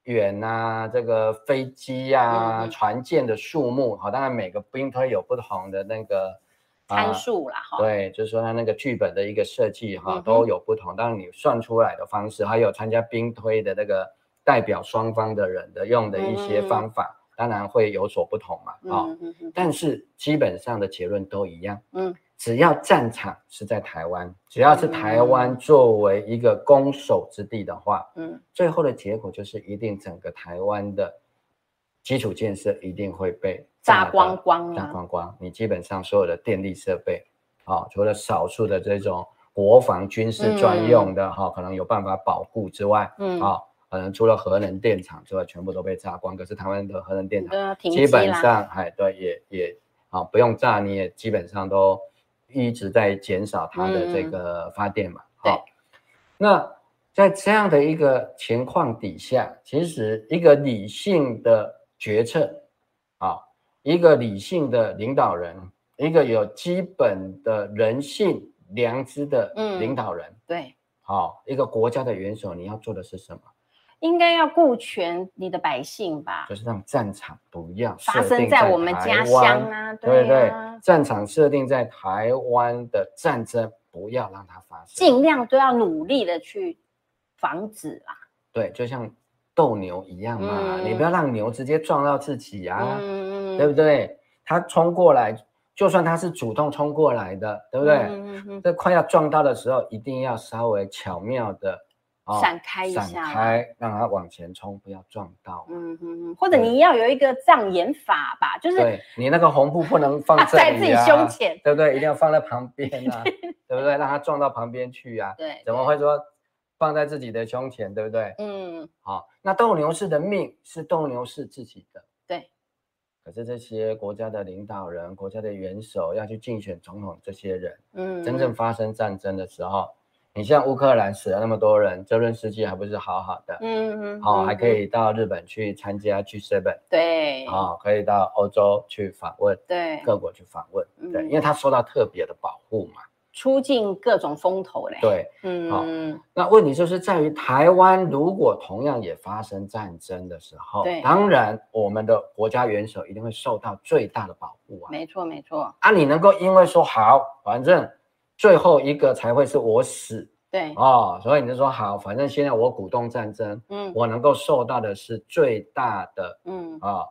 员啊，这个飞机啊、船舰的数目，好，当然每个兵推有不同的那个参数啦，哈，对，就是说它那个剧本的一个设计哈，都有不同，当然你算出来的方式，还有参加兵推的那个。代表双方的人的用的一些方法，嗯、当然会有所不同嘛，啊、但是基本上的结论都一样，嗯，只要战场是在台湾，只要是台湾作为一个攻守之地的话，嗯，最后的结果就是一定整个台湾的基础建设一定会被炸光光，炸光光，你基本上所有的电力设备，啊、哦，除了少数的这种国防军事专用的哈、嗯哦，可能有办法保护之外，嗯，啊、哦。可能除了核能电厂之外，全部都被炸光。可是台湾的核能电厂基本上，哎，对，也也啊，不用炸，你也基本上都一直在减少它的这个发电嘛。好、那在这样的一个情况底下，其实一个理性的决策啊，一个理性的领导人，一个有基本的人性良知的领导人，嗯、对，好、哦，一个国家的元首，你要做的是什么？应该要顾全你的百姓吧，就是让战场不要发生在我们家乡啊，对啊，对对，战场设定在台湾的战争不要让它发生，尽量都要努力的去防止啦。对，就像斗牛一样嘛，嗯、你不要让牛直接撞到自己啊，嗯、对不对？他冲过来，就算他是主动冲过来的，对不对？嗯、这快要撞到的时候，一定要稍微巧妙的。闪开一下，闪开，让它往前冲，不要撞到。嗯哼，或者你要有一个障眼法吧，就是对你那个红布不能放在、啊、在自己胸前，对不对？一定要放在旁边啊，对不对？让它撞到旁边去啊。对，怎么会说放在自己的胸前，对不对？嗯，好，那斗牛士的命是斗牛士自己的。对，可是这些国家的领导人、国家的元首要去竞选总统，这些人，嗯，真正发生战争的时候。你像乌克兰死了那么多人，泽伦斯基还不是好好的，嗯嗯，好、哦，还可以到日本去参加 G7，对，啊、哦，可以到欧洲去访问，对，各国去访问，对，因为他受到特别的保护嘛，出尽各种风头嘞，对，嗯，好、哦，那问题就是在于台湾如果同样也发生战争的时候，对，当然我们的国家元首一定会受到最大的保护啊，没错没错，啊，你能够因为说好，反正。最后一个才会是我死，对。哦，所以你就说好，反正现在我鼓动战争，嗯，我能够受到的是最大的，嗯。啊、哦，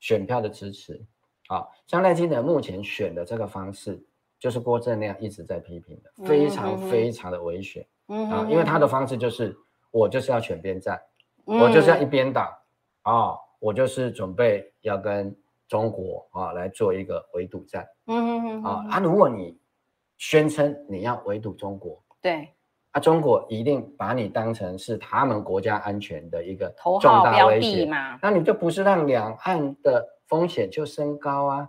选票的支持，啊、哦，像赖清德目前选的这个方式，就是郭正亮一直在批评的，嗯、非常非常的危险，嗯啊，因为他的方式就是我就是要选边站，嗯、我就是要一边倒，啊、哦，我就是准备要跟中国啊、哦、来做一个围堵战，嗯嗯啊，啊，如果你宣称你要围堵中国，对，啊，中国一定把你当成是他们国家安全的一个重大威胁嘛，那你就不是让两岸的风险就升高啊？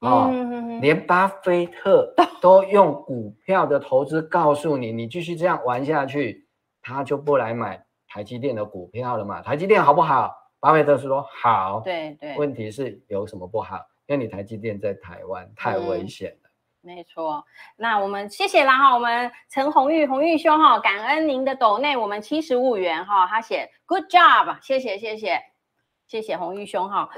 哦，嗯、连巴菲特 都用股票的投资告诉你，你继续这样玩下去，他就不来买台积电的股票了嘛？台积电好不好？巴菲特说好，对对，问题是有什么不好？因为你台积电在台湾太危险。嗯没错，那我们谢谢啦哈，我们陈红玉红玉兄哈，感恩您的抖内我们七十五元哈，他写 Good job，谢谢谢谢谢谢红玉兄哈，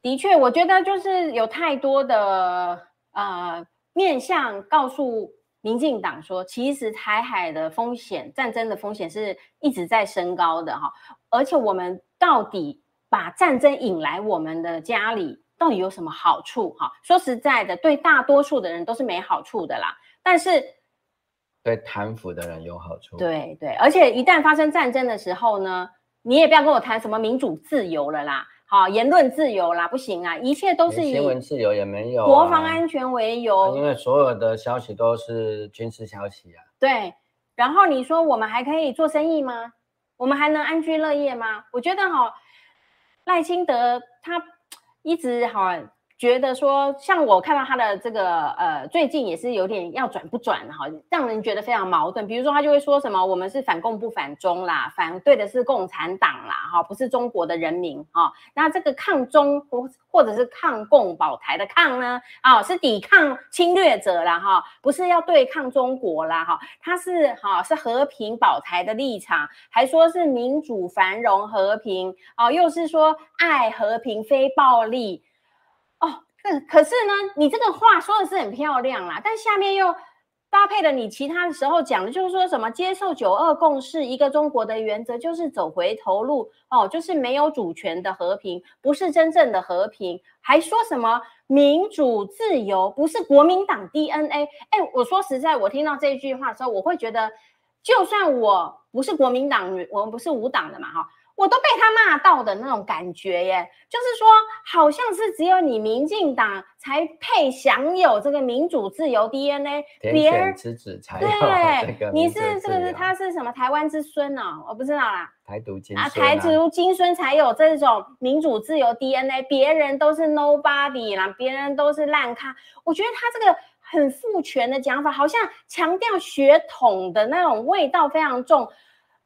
的确我觉得就是有太多的呃面向告诉民进党说，其实台海的风险、战争的风险是一直在升高的哈，而且我们到底把战争引来我们的家里。到底有什么好处？哈，说实在的，对大多数的人都是没好处的啦。但是，对贪腐的人有好处。对对，而且一旦发生战争的时候呢，你也不要跟我谈什么民主自由了啦。好言论自由啦，不行啊，一切都是以新闻自由也没有，国防安全为由，因为所有的消息都是军事消息啊。对，然后你说我们还可以做生意吗？我们还能安居乐业吗？我觉得哈，赖清德他一直喊。觉得说，像我看到他的这个呃，最近也是有点要转不转哈，让人觉得非常矛盾。比如说，他就会说什么，我们是反共不反中啦，反对的是共产党啦，哈，不是中国的人民哈。那这个抗中或或者是抗共保台的抗呢，啊，是抵抗侵略者啦哈，不是要对抗中国啦哈，他是哈是和平保台的立场，还说是民主繁荣和平啊，又是说爱和平非暴力。可是呢，你这个话说的是很漂亮啦，但下面又搭配了你其他的时候讲的，就是说什么接受九二共识、一个中国的原则，就是走回头路哦，就是没有主权的和平，不是真正的和平，还说什么民主自由不是国民党 DNA？哎，我说实在，我听到这句话的时候，我会觉得，就算我不是国民党，我们不是无党的嘛，哈。我都被他骂到的那种感觉耶，就是说，好像是只有你民进党才配享有这个民主自由 DNA，别人之子才有。对，你是这个是他是什么台湾之孙哦？我不知道啦。台独金啊，台独金孙才有这种民主自由 DNA，别人都是 nobody 啦，别人都是烂咖。我觉得他这个很父权的讲法，好像强调血统的那种味道非常重。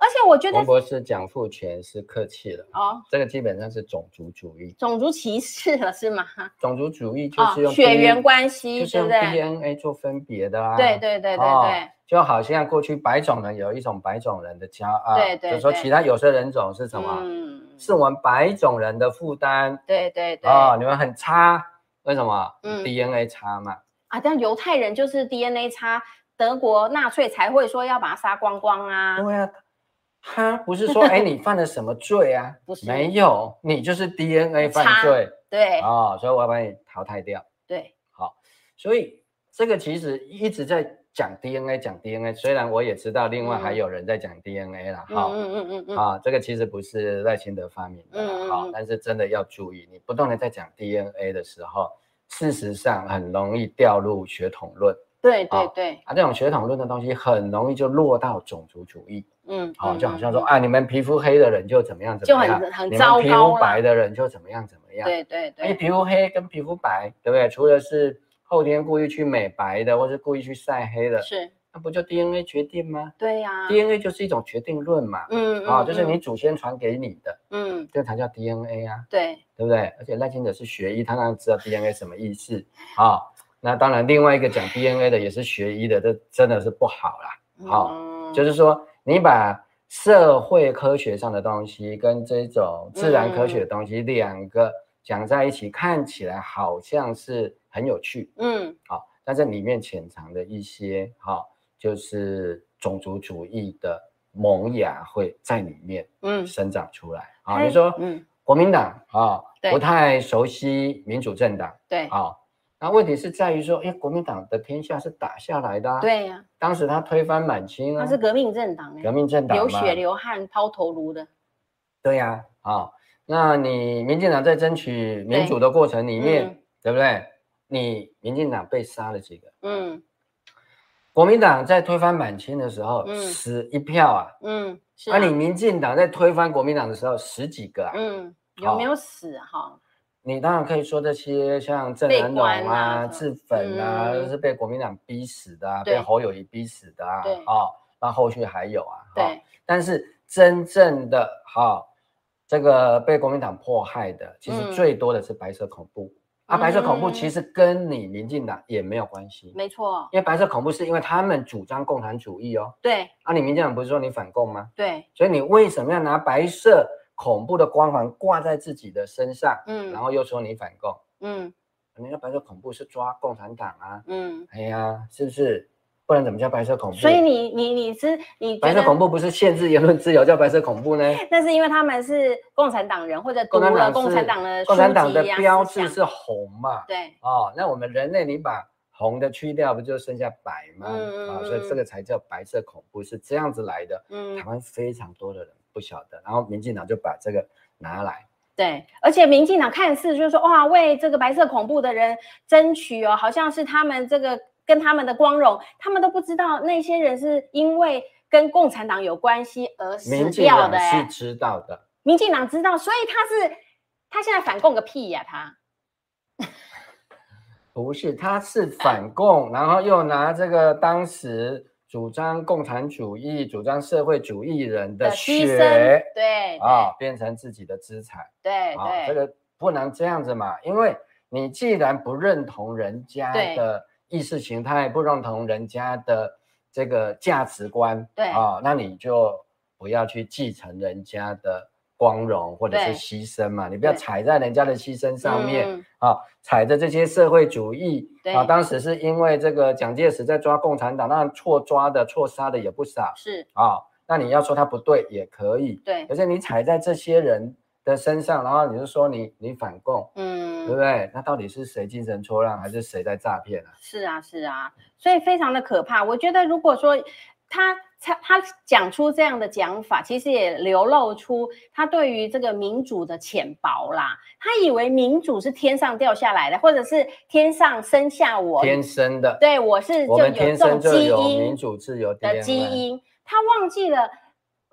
而且我觉得，王博士讲父权是客气了哦，这个基本上是种族主义、种族歧视了是吗？种族主义就是用、哦、血缘关系，就是用 DNA 做分别的啊。对对对对对、哦，就好像过去白种人有一种白种人的骄傲，对对，对，就是说其他有色人种是什么？嗯，是我们白种人的负担。对对对，哦，你们很差，为什么？嗯，DNA 差嘛。啊，但犹太人就是 DNA 差，德国纳粹才会说要把它杀光光啊。对啊。他不是说，哎，你犯了什么罪啊？不是，没有，你就是 DNA 犯罪。对，哦，所以我要把你淘汰掉。对，好，所以这个其实一直在讲 DNA，讲 DNA。虽然我也知道，另外还有人在讲 DNA 啦。好，嗯嗯嗯嗯，啊，这个其实不是赖清德发明的，好，但是真的要注意，你不断的在讲 DNA 的时候，事实上很容易掉入血统论。对对对，啊，这种血统论的东西很容易就落到种族主义。嗯，好，就好像说啊，你们皮肤黑的人就怎么样怎么样，就很很糟糕。你们皮肤白的人就怎么样怎么样。对对对，你皮肤黑跟皮肤白，对不对？除了是后天故意去美白的，或是故意去晒黑的，是，那不就 DNA 决定吗？对呀，DNA 就是一种决定论嘛。嗯啊，就是你祖先传给你的，嗯，这才叫 DNA 啊。对，对不对？而且赖清德是学医，他当然知道 DNA 什么意思啊。那当然，另外一个讲 DNA 的也是学医的，这真的是不好啦。好，就是说你把。社会科学上的东西跟这种自然科学的东西两个讲在一起，看起来好像是很有趣，嗯，好，但是里面潜藏的一些，哈，就是种族主义的萌芽会在里面，嗯，生长出来。啊，你说，嗯，国民党啊，不太熟悉民主政党，对，啊。那问题是在于说，哎，国民党的天下是打下来的，啊，对呀，啊。当时他推翻满清啊，他是革命政党，革命政党流血流汗抛头颅的。对呀，啊，哦，那你民进党在争取民主的过程里面，对，不对？你民进党被杀了几个？嗯，国民党在推翻满清的时候，嗯，死一票啊，嗯，那，啊，你民进党在推翻国民党的时候，十几个啊，嗯，有没有死哈，哦？你当然可以说这些像郑南榕啊、治粉啊，都是被国民党逼死的啊，被侯友谊逼死的啊，哦，那后续还有啊，对。但是真正的哈，这个被国民党迫害的，其实最多的是白色恐怖啊。白色恐怖其实跟你民进党也没有关系，没错。因为白色恐怖是因为他们主张共产主义哦，对。啊，你民进党不是说你反共吗？对。所以你为什么要拿白色？恐怖的光环挂在自己的身上，嗯，然后又说你反共，嗯，人家白色恐怖是抓共产党啊，嗯，哎呀，是不是？不然怎么叫白色恐怖？所以你你你是你白色恐怖不是限制言论自由叫白色恐怖呢？那是因为他们是共产党人或者读了共产党的共产党的标志是红嘛？对，哦，那我们人类你把红的去掉，不就剩下白吗？嗯啊，所以这个才叫白色恐怖，是这样子来的。嗯，台湾非常多的人。不晓得，然后民进党就把这个拿来，对，而且民进党看似就是说哇，为这个白色恐怖的人争取哦，好像是他们这个跟他们的光荣，他们都不知道那些人是因为跟共产党有关系而死掉的。是知道的，民进党知道，所以他是他现在反共个屁呀、啊，他不是，他是反共，然后又拿这个当时。主张共产主义、主张社会主义人的血，的对啊、哦，变成自己的资产，对、哦、这个不能这样子嘛，因为你既然不认同人家的意识形态，不认同人家的这个价值观，对啊、哦，那你就不要去继承人家的。光荣或者是牺牲嘛，你不要踩在人家的牺牲上面啊、哦，踩着这些社会主义啊。当时是因为这个蒋介石在抓共产党，那错抓的、错杀的也不少，是啊、哦。那你要说他不对也可以，对。可是你踩在这些人的身上，然后你就说你你反共，嗯，对不对？那到底是谁精神错乱，还是谁在诈骗啊？是啊，是啊，所以非常的可怕。我觉得如果说他。他他讲出这样的讲法，其实也流露出他对于这个民主的浅薄啦。他以为民主是天上掉下来的，或者是天上生下我天生的。对，我是就有这种基因民主自由的基因。他忘记了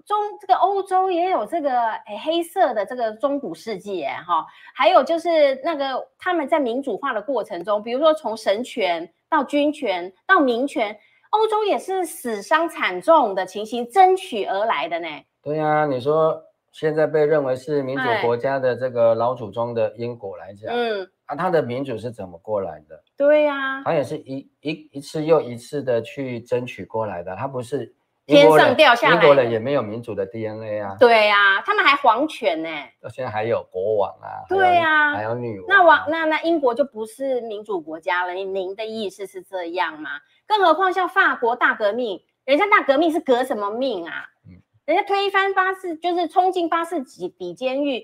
中这个欧洲也有这个诶黑色的这个中古世纪哈，还有就是那个他们在民主化的过程中，比如说从神权到军权到民权。欧洲也是死伤惨重的情形争取而来的呢。对呀、啊，你说现在被认为是民主国家的这个老祖宗的英国来讲，嗯，啊，他的民主是怎么过来的？对呀、啊，他也是一一一次又一次的去争取过来的，他不是天上掉下来。英国人也没有民主的 DNA 啊。对呀、啊，他们还皇权呢。到现在还有国王啊。对呀、啊，还有女王。那王那那英国就不是民主国家了？您的意思是这样吗？更何况像法国大革命，人家大革命是革什么命啊？嗯，人家推翻巴士，就是冲进巴士底底监狱，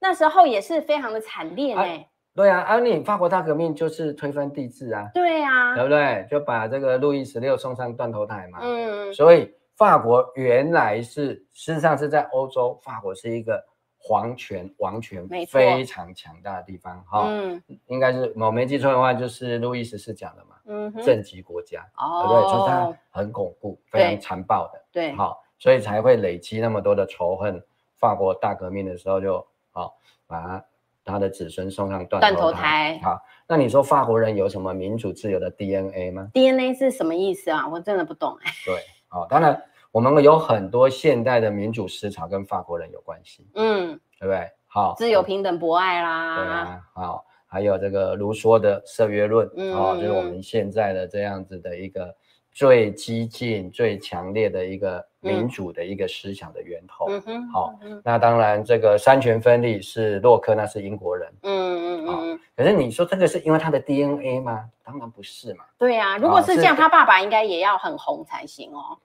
那时候也是非常的惨烈呢、欸。对啊，而、啊、你法国大革命就是推翻帝制啊。对啊，对不对？就把这个路易十六送上断头台嘛。嗯，所以法国原来是，事实上是在欧洲，法国是一个。皇权、王权非常强大的地方，哈，嗯，应该是我没记错的话，就是路易十四讲的嘛，嗯，政级国家，哦，对，就是它很恐怖，非常残暴的，对，好，所以才会累积那么多的仇恨。法国大革命的时候就，好，把他他的子孙送上断头台，好，那你说法国人有什么民主自由的 DNA 吗？DNA 是什么意思啊？我真的不懂，哎，对，好，当然。我们有很多现代的民主思潮跟法国人有关系，嗯，对不对？好，自由、平等、博爱啦，对啊，好，还有这个卢梭的社约论，嗯，哦，就是我们现在的这样子的一个最激进、最强烈的一个民主的一个思想的源头。嗯哼，好，那当然这个三权分立是洛克，那是英国人。嗯嗯嗯。可是你说这个是因为他的 DNA 吗？当然不是嘛。对呀，如果是这样，他爸爸应该也要很红才行哦。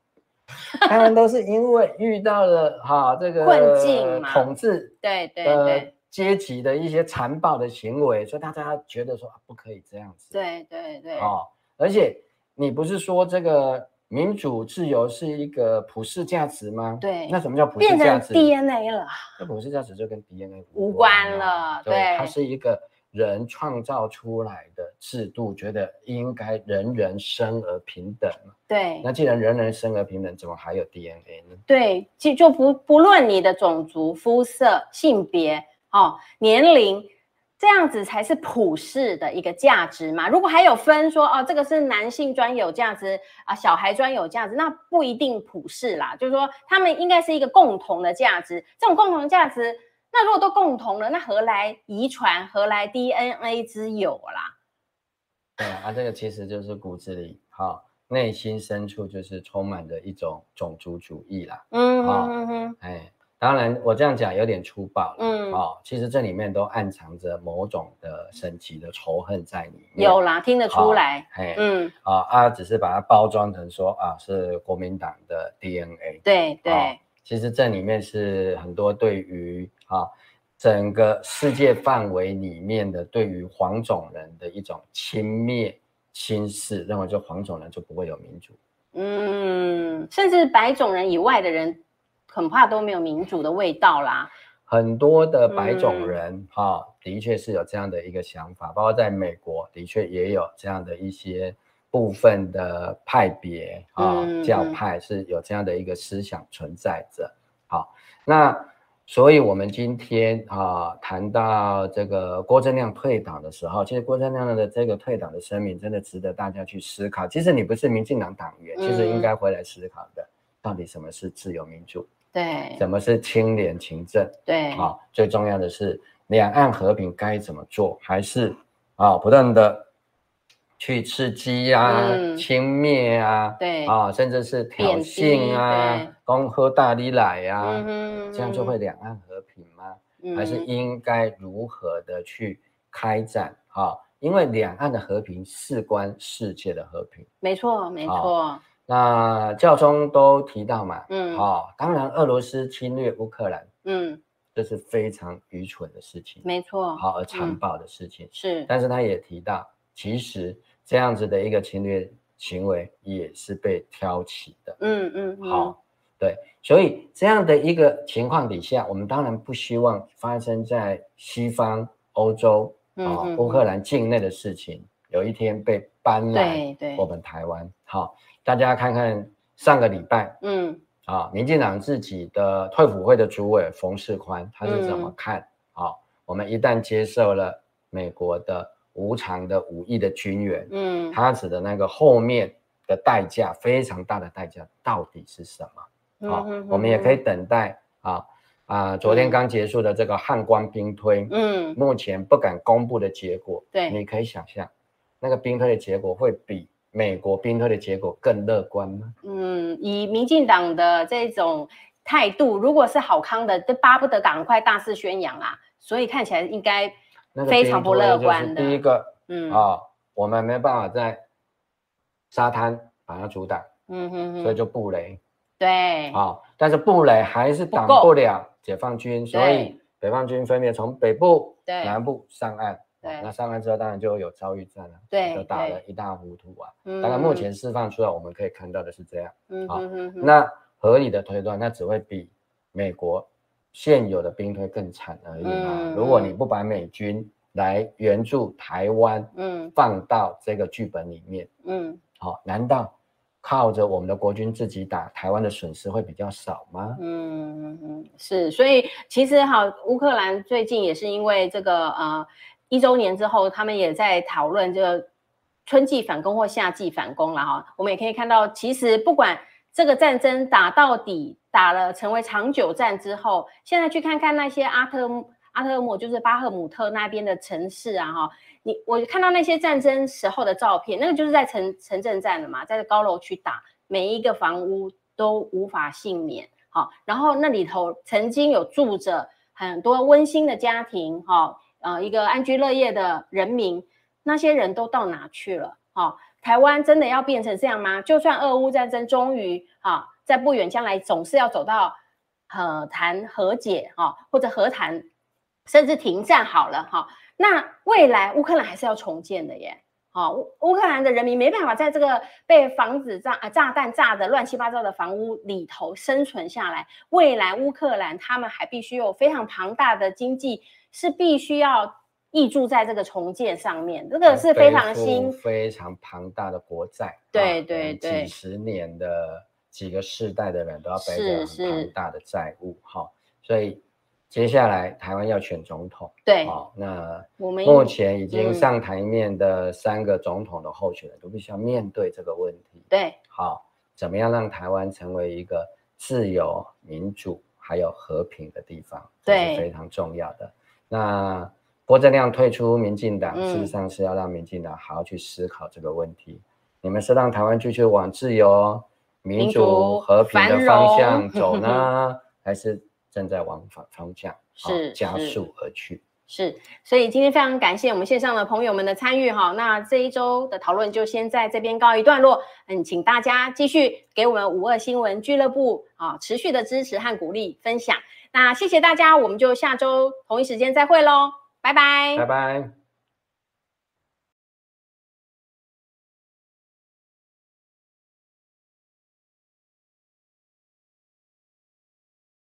他们都是因为遇到了哈这个困境嘛，统治对对对阶级的一些残暴的行为，所以大家觉得说不可以这样子。对对对。哦，而且你不是说这个民主自由是一个普世价值吗？对。那什么叫普世价值？变成 DNA 了。那普世价值就跟 DNA 无关了。对，它是一个。人创造出来的制度，觉得应该人人生而平等。对，那既然人人生而平等，怎么还有 DNA 呢？对，其实就不不论你的种族、肤色、性别、哦年龄，这样子才是普世的一个价值嘛。如果还有分说哦，这个是男性专有价值啊，小孩专有价值，那不一定普世啦。就是说，他们应该是一个共同的价值，这种共同的价值。那如果都共同了，那何来遗传？何来 DNA 之有啦？对啊，这个其实就是骨子里哈，内心深处就是充满着一种种族主义啦。嗯嗯嗯，哎，当然我这样讲有点粗暴了。嗯，哦，其实这里面都暗藏着某种的神奇的仇恨在里面。有啦，听得出来。哎，嗯，啊啊，只是把它包装成说啊是国民党的 DNA。对对。其实这里面是很多对于啊整个世界范围里面的对于黄种人的一种轻蔑轻视，认为就黄种人就不会有民主。嗯，甚至白种人以外的人恐怕都没有民主的味道啦。很多的白种人哈、嗯哦，的确是有这样的一个想法，包括在美国，的确也有这样的一些部分的派别啊、哦嗯、教派是有这样的一个思想存在着。好、哦，那所以我们今天啊、哦、谈到这个郭正亮退党的时候，其实郭正亮的这个退党的声明真的值得大家去思考。其实你不是民进党党员，其实应该回来思考的，嗯、到底什么是自由民主？对，什么是清廉勤政？对，啊、哦，最重要的是两岸和平该怎么做？还是啊、哦，不断的去刺激啊、嗯、轻蔑啊，对，啊、哦，甚至是挑衅啊，讲好大你来呀、啊嗯，这样就会两岸和平吗？嗯、还是应该如何的去开展？啊、哦，因为两岸的和平事关世界的和平。没错，没错。哦那教宗都提到嘛，嗯，哦，当然俄罗斯侵略乌克兰，嗯，这是非常愚蠢的事情，没错，好而残暴的事情，嗯，是，但是他也提到，其实这样子的一个侵略行为也是被挑起的，嗯嗯，好，嗯，对，所以这样的一个情况底下，我们当然不希望发生在西方欧洲啊，乌克兰境内的事情，有一天被搬来我们台湾，好。大家看看上个礼拜，嗯，啊，民进党自己的退辅会的主委冯世宽，他是怎么看？好、嗯，我们一旦接受了美国的无偿的五亿的军援，嗯，他指的那个后面的代价非常大的代价到底是什么？好、嗯，我们也可以等待啊啊，昨天刚结束的这个汉光兵推，嗯，目前不敢公布的结果，对，你可以想象那个兵推的结果会比。美国兵推的结果更乐观吗？嗯，以民进党的这种态度，如果是好康的，都巴不得赶快大肆宣扬啊。所以看起来应该非常不乐观的。第一个，嗯啊、哦，我们没办法在沙滩把它阻挡，嗯哼哼，所以就布雷。对，啊、哦，但是布雷还是挡不了解放军，所以解放军分别从北部、南部上岸。对，那上岸之后当然就有遭遇战了，对，就打得一塌糊涂啊。当然目前释放出来，我们可以看到的是这样，嗯啊、哦，那合理的推断，那只会比美国现有的兵推更惨而已嘛、嗯。如果你不把美军来援助台湾，嗯，放到这个剧本里面，嗯，好、哦，难道靠着我们的国军自己打台湾的损失会比较少吗？嗯嗯，是，所以其实哈，乌克兰最近也是因为这个呃。一周年之后，他们也在讨论这个春季反攻或夏季反攻了哈。我们也可以看到，其实不管这个战争打到底，打了成为长久战之后，现在去看看那些阿特阿特姆，就是巴赫姆特那边的城市啊哈，你我看到那些战争时候的照片，那个就是在城城镇战了嘛，在高楼区打，每一个房屋都无法幸免。好，然后那里头曾经有住着很多温馨的家庭哈。呃，一个安居乐业的人民，那些人都到哪去了？哈、台湾真的要变成这样吗？就算俄乌战争终于啊，在不远将来总是要走到和谈和解啊、或者和谈，甚至停战好了哈、那未来乌克兰还是要重建的耶。好、哦，乌克兰的人民没办法在这个被房子炸啊炸弹炸的乱七八糟的房屋里头生存下来。未来乌克兰他们还必须有非常庞大的经济。是必须要挹注在这个重建上面，这个是非常新、非常庞大的国债。对对对，几十年的几个世代的人都要背着很庞大的债务哈。所以接下来台湾要选总统，对，那我们目前已经上台面的三个总统的候选人都必须要面对这个问题。对，好，怎么样让台湾成为一个自由、民主还有和平的地方？对，这是非常重要的。那郭正亮退出民进党，事实上是要让民进党好好去思考这个问题。嗯、你们是让台湾继续往自由、民主、和平的方向走呢，还是正在往反方向是加速而去？是，所以今天非常感谢我们线上的朋友们的参与哈。那这一周的讨论就先在这边告一段落。嗯，请大家继续给我们五二新闻俱乐部啊持续的支持和鼓励分享。那谢谢大家，我们就下周同一时间再会喽，拜拜，拜拜。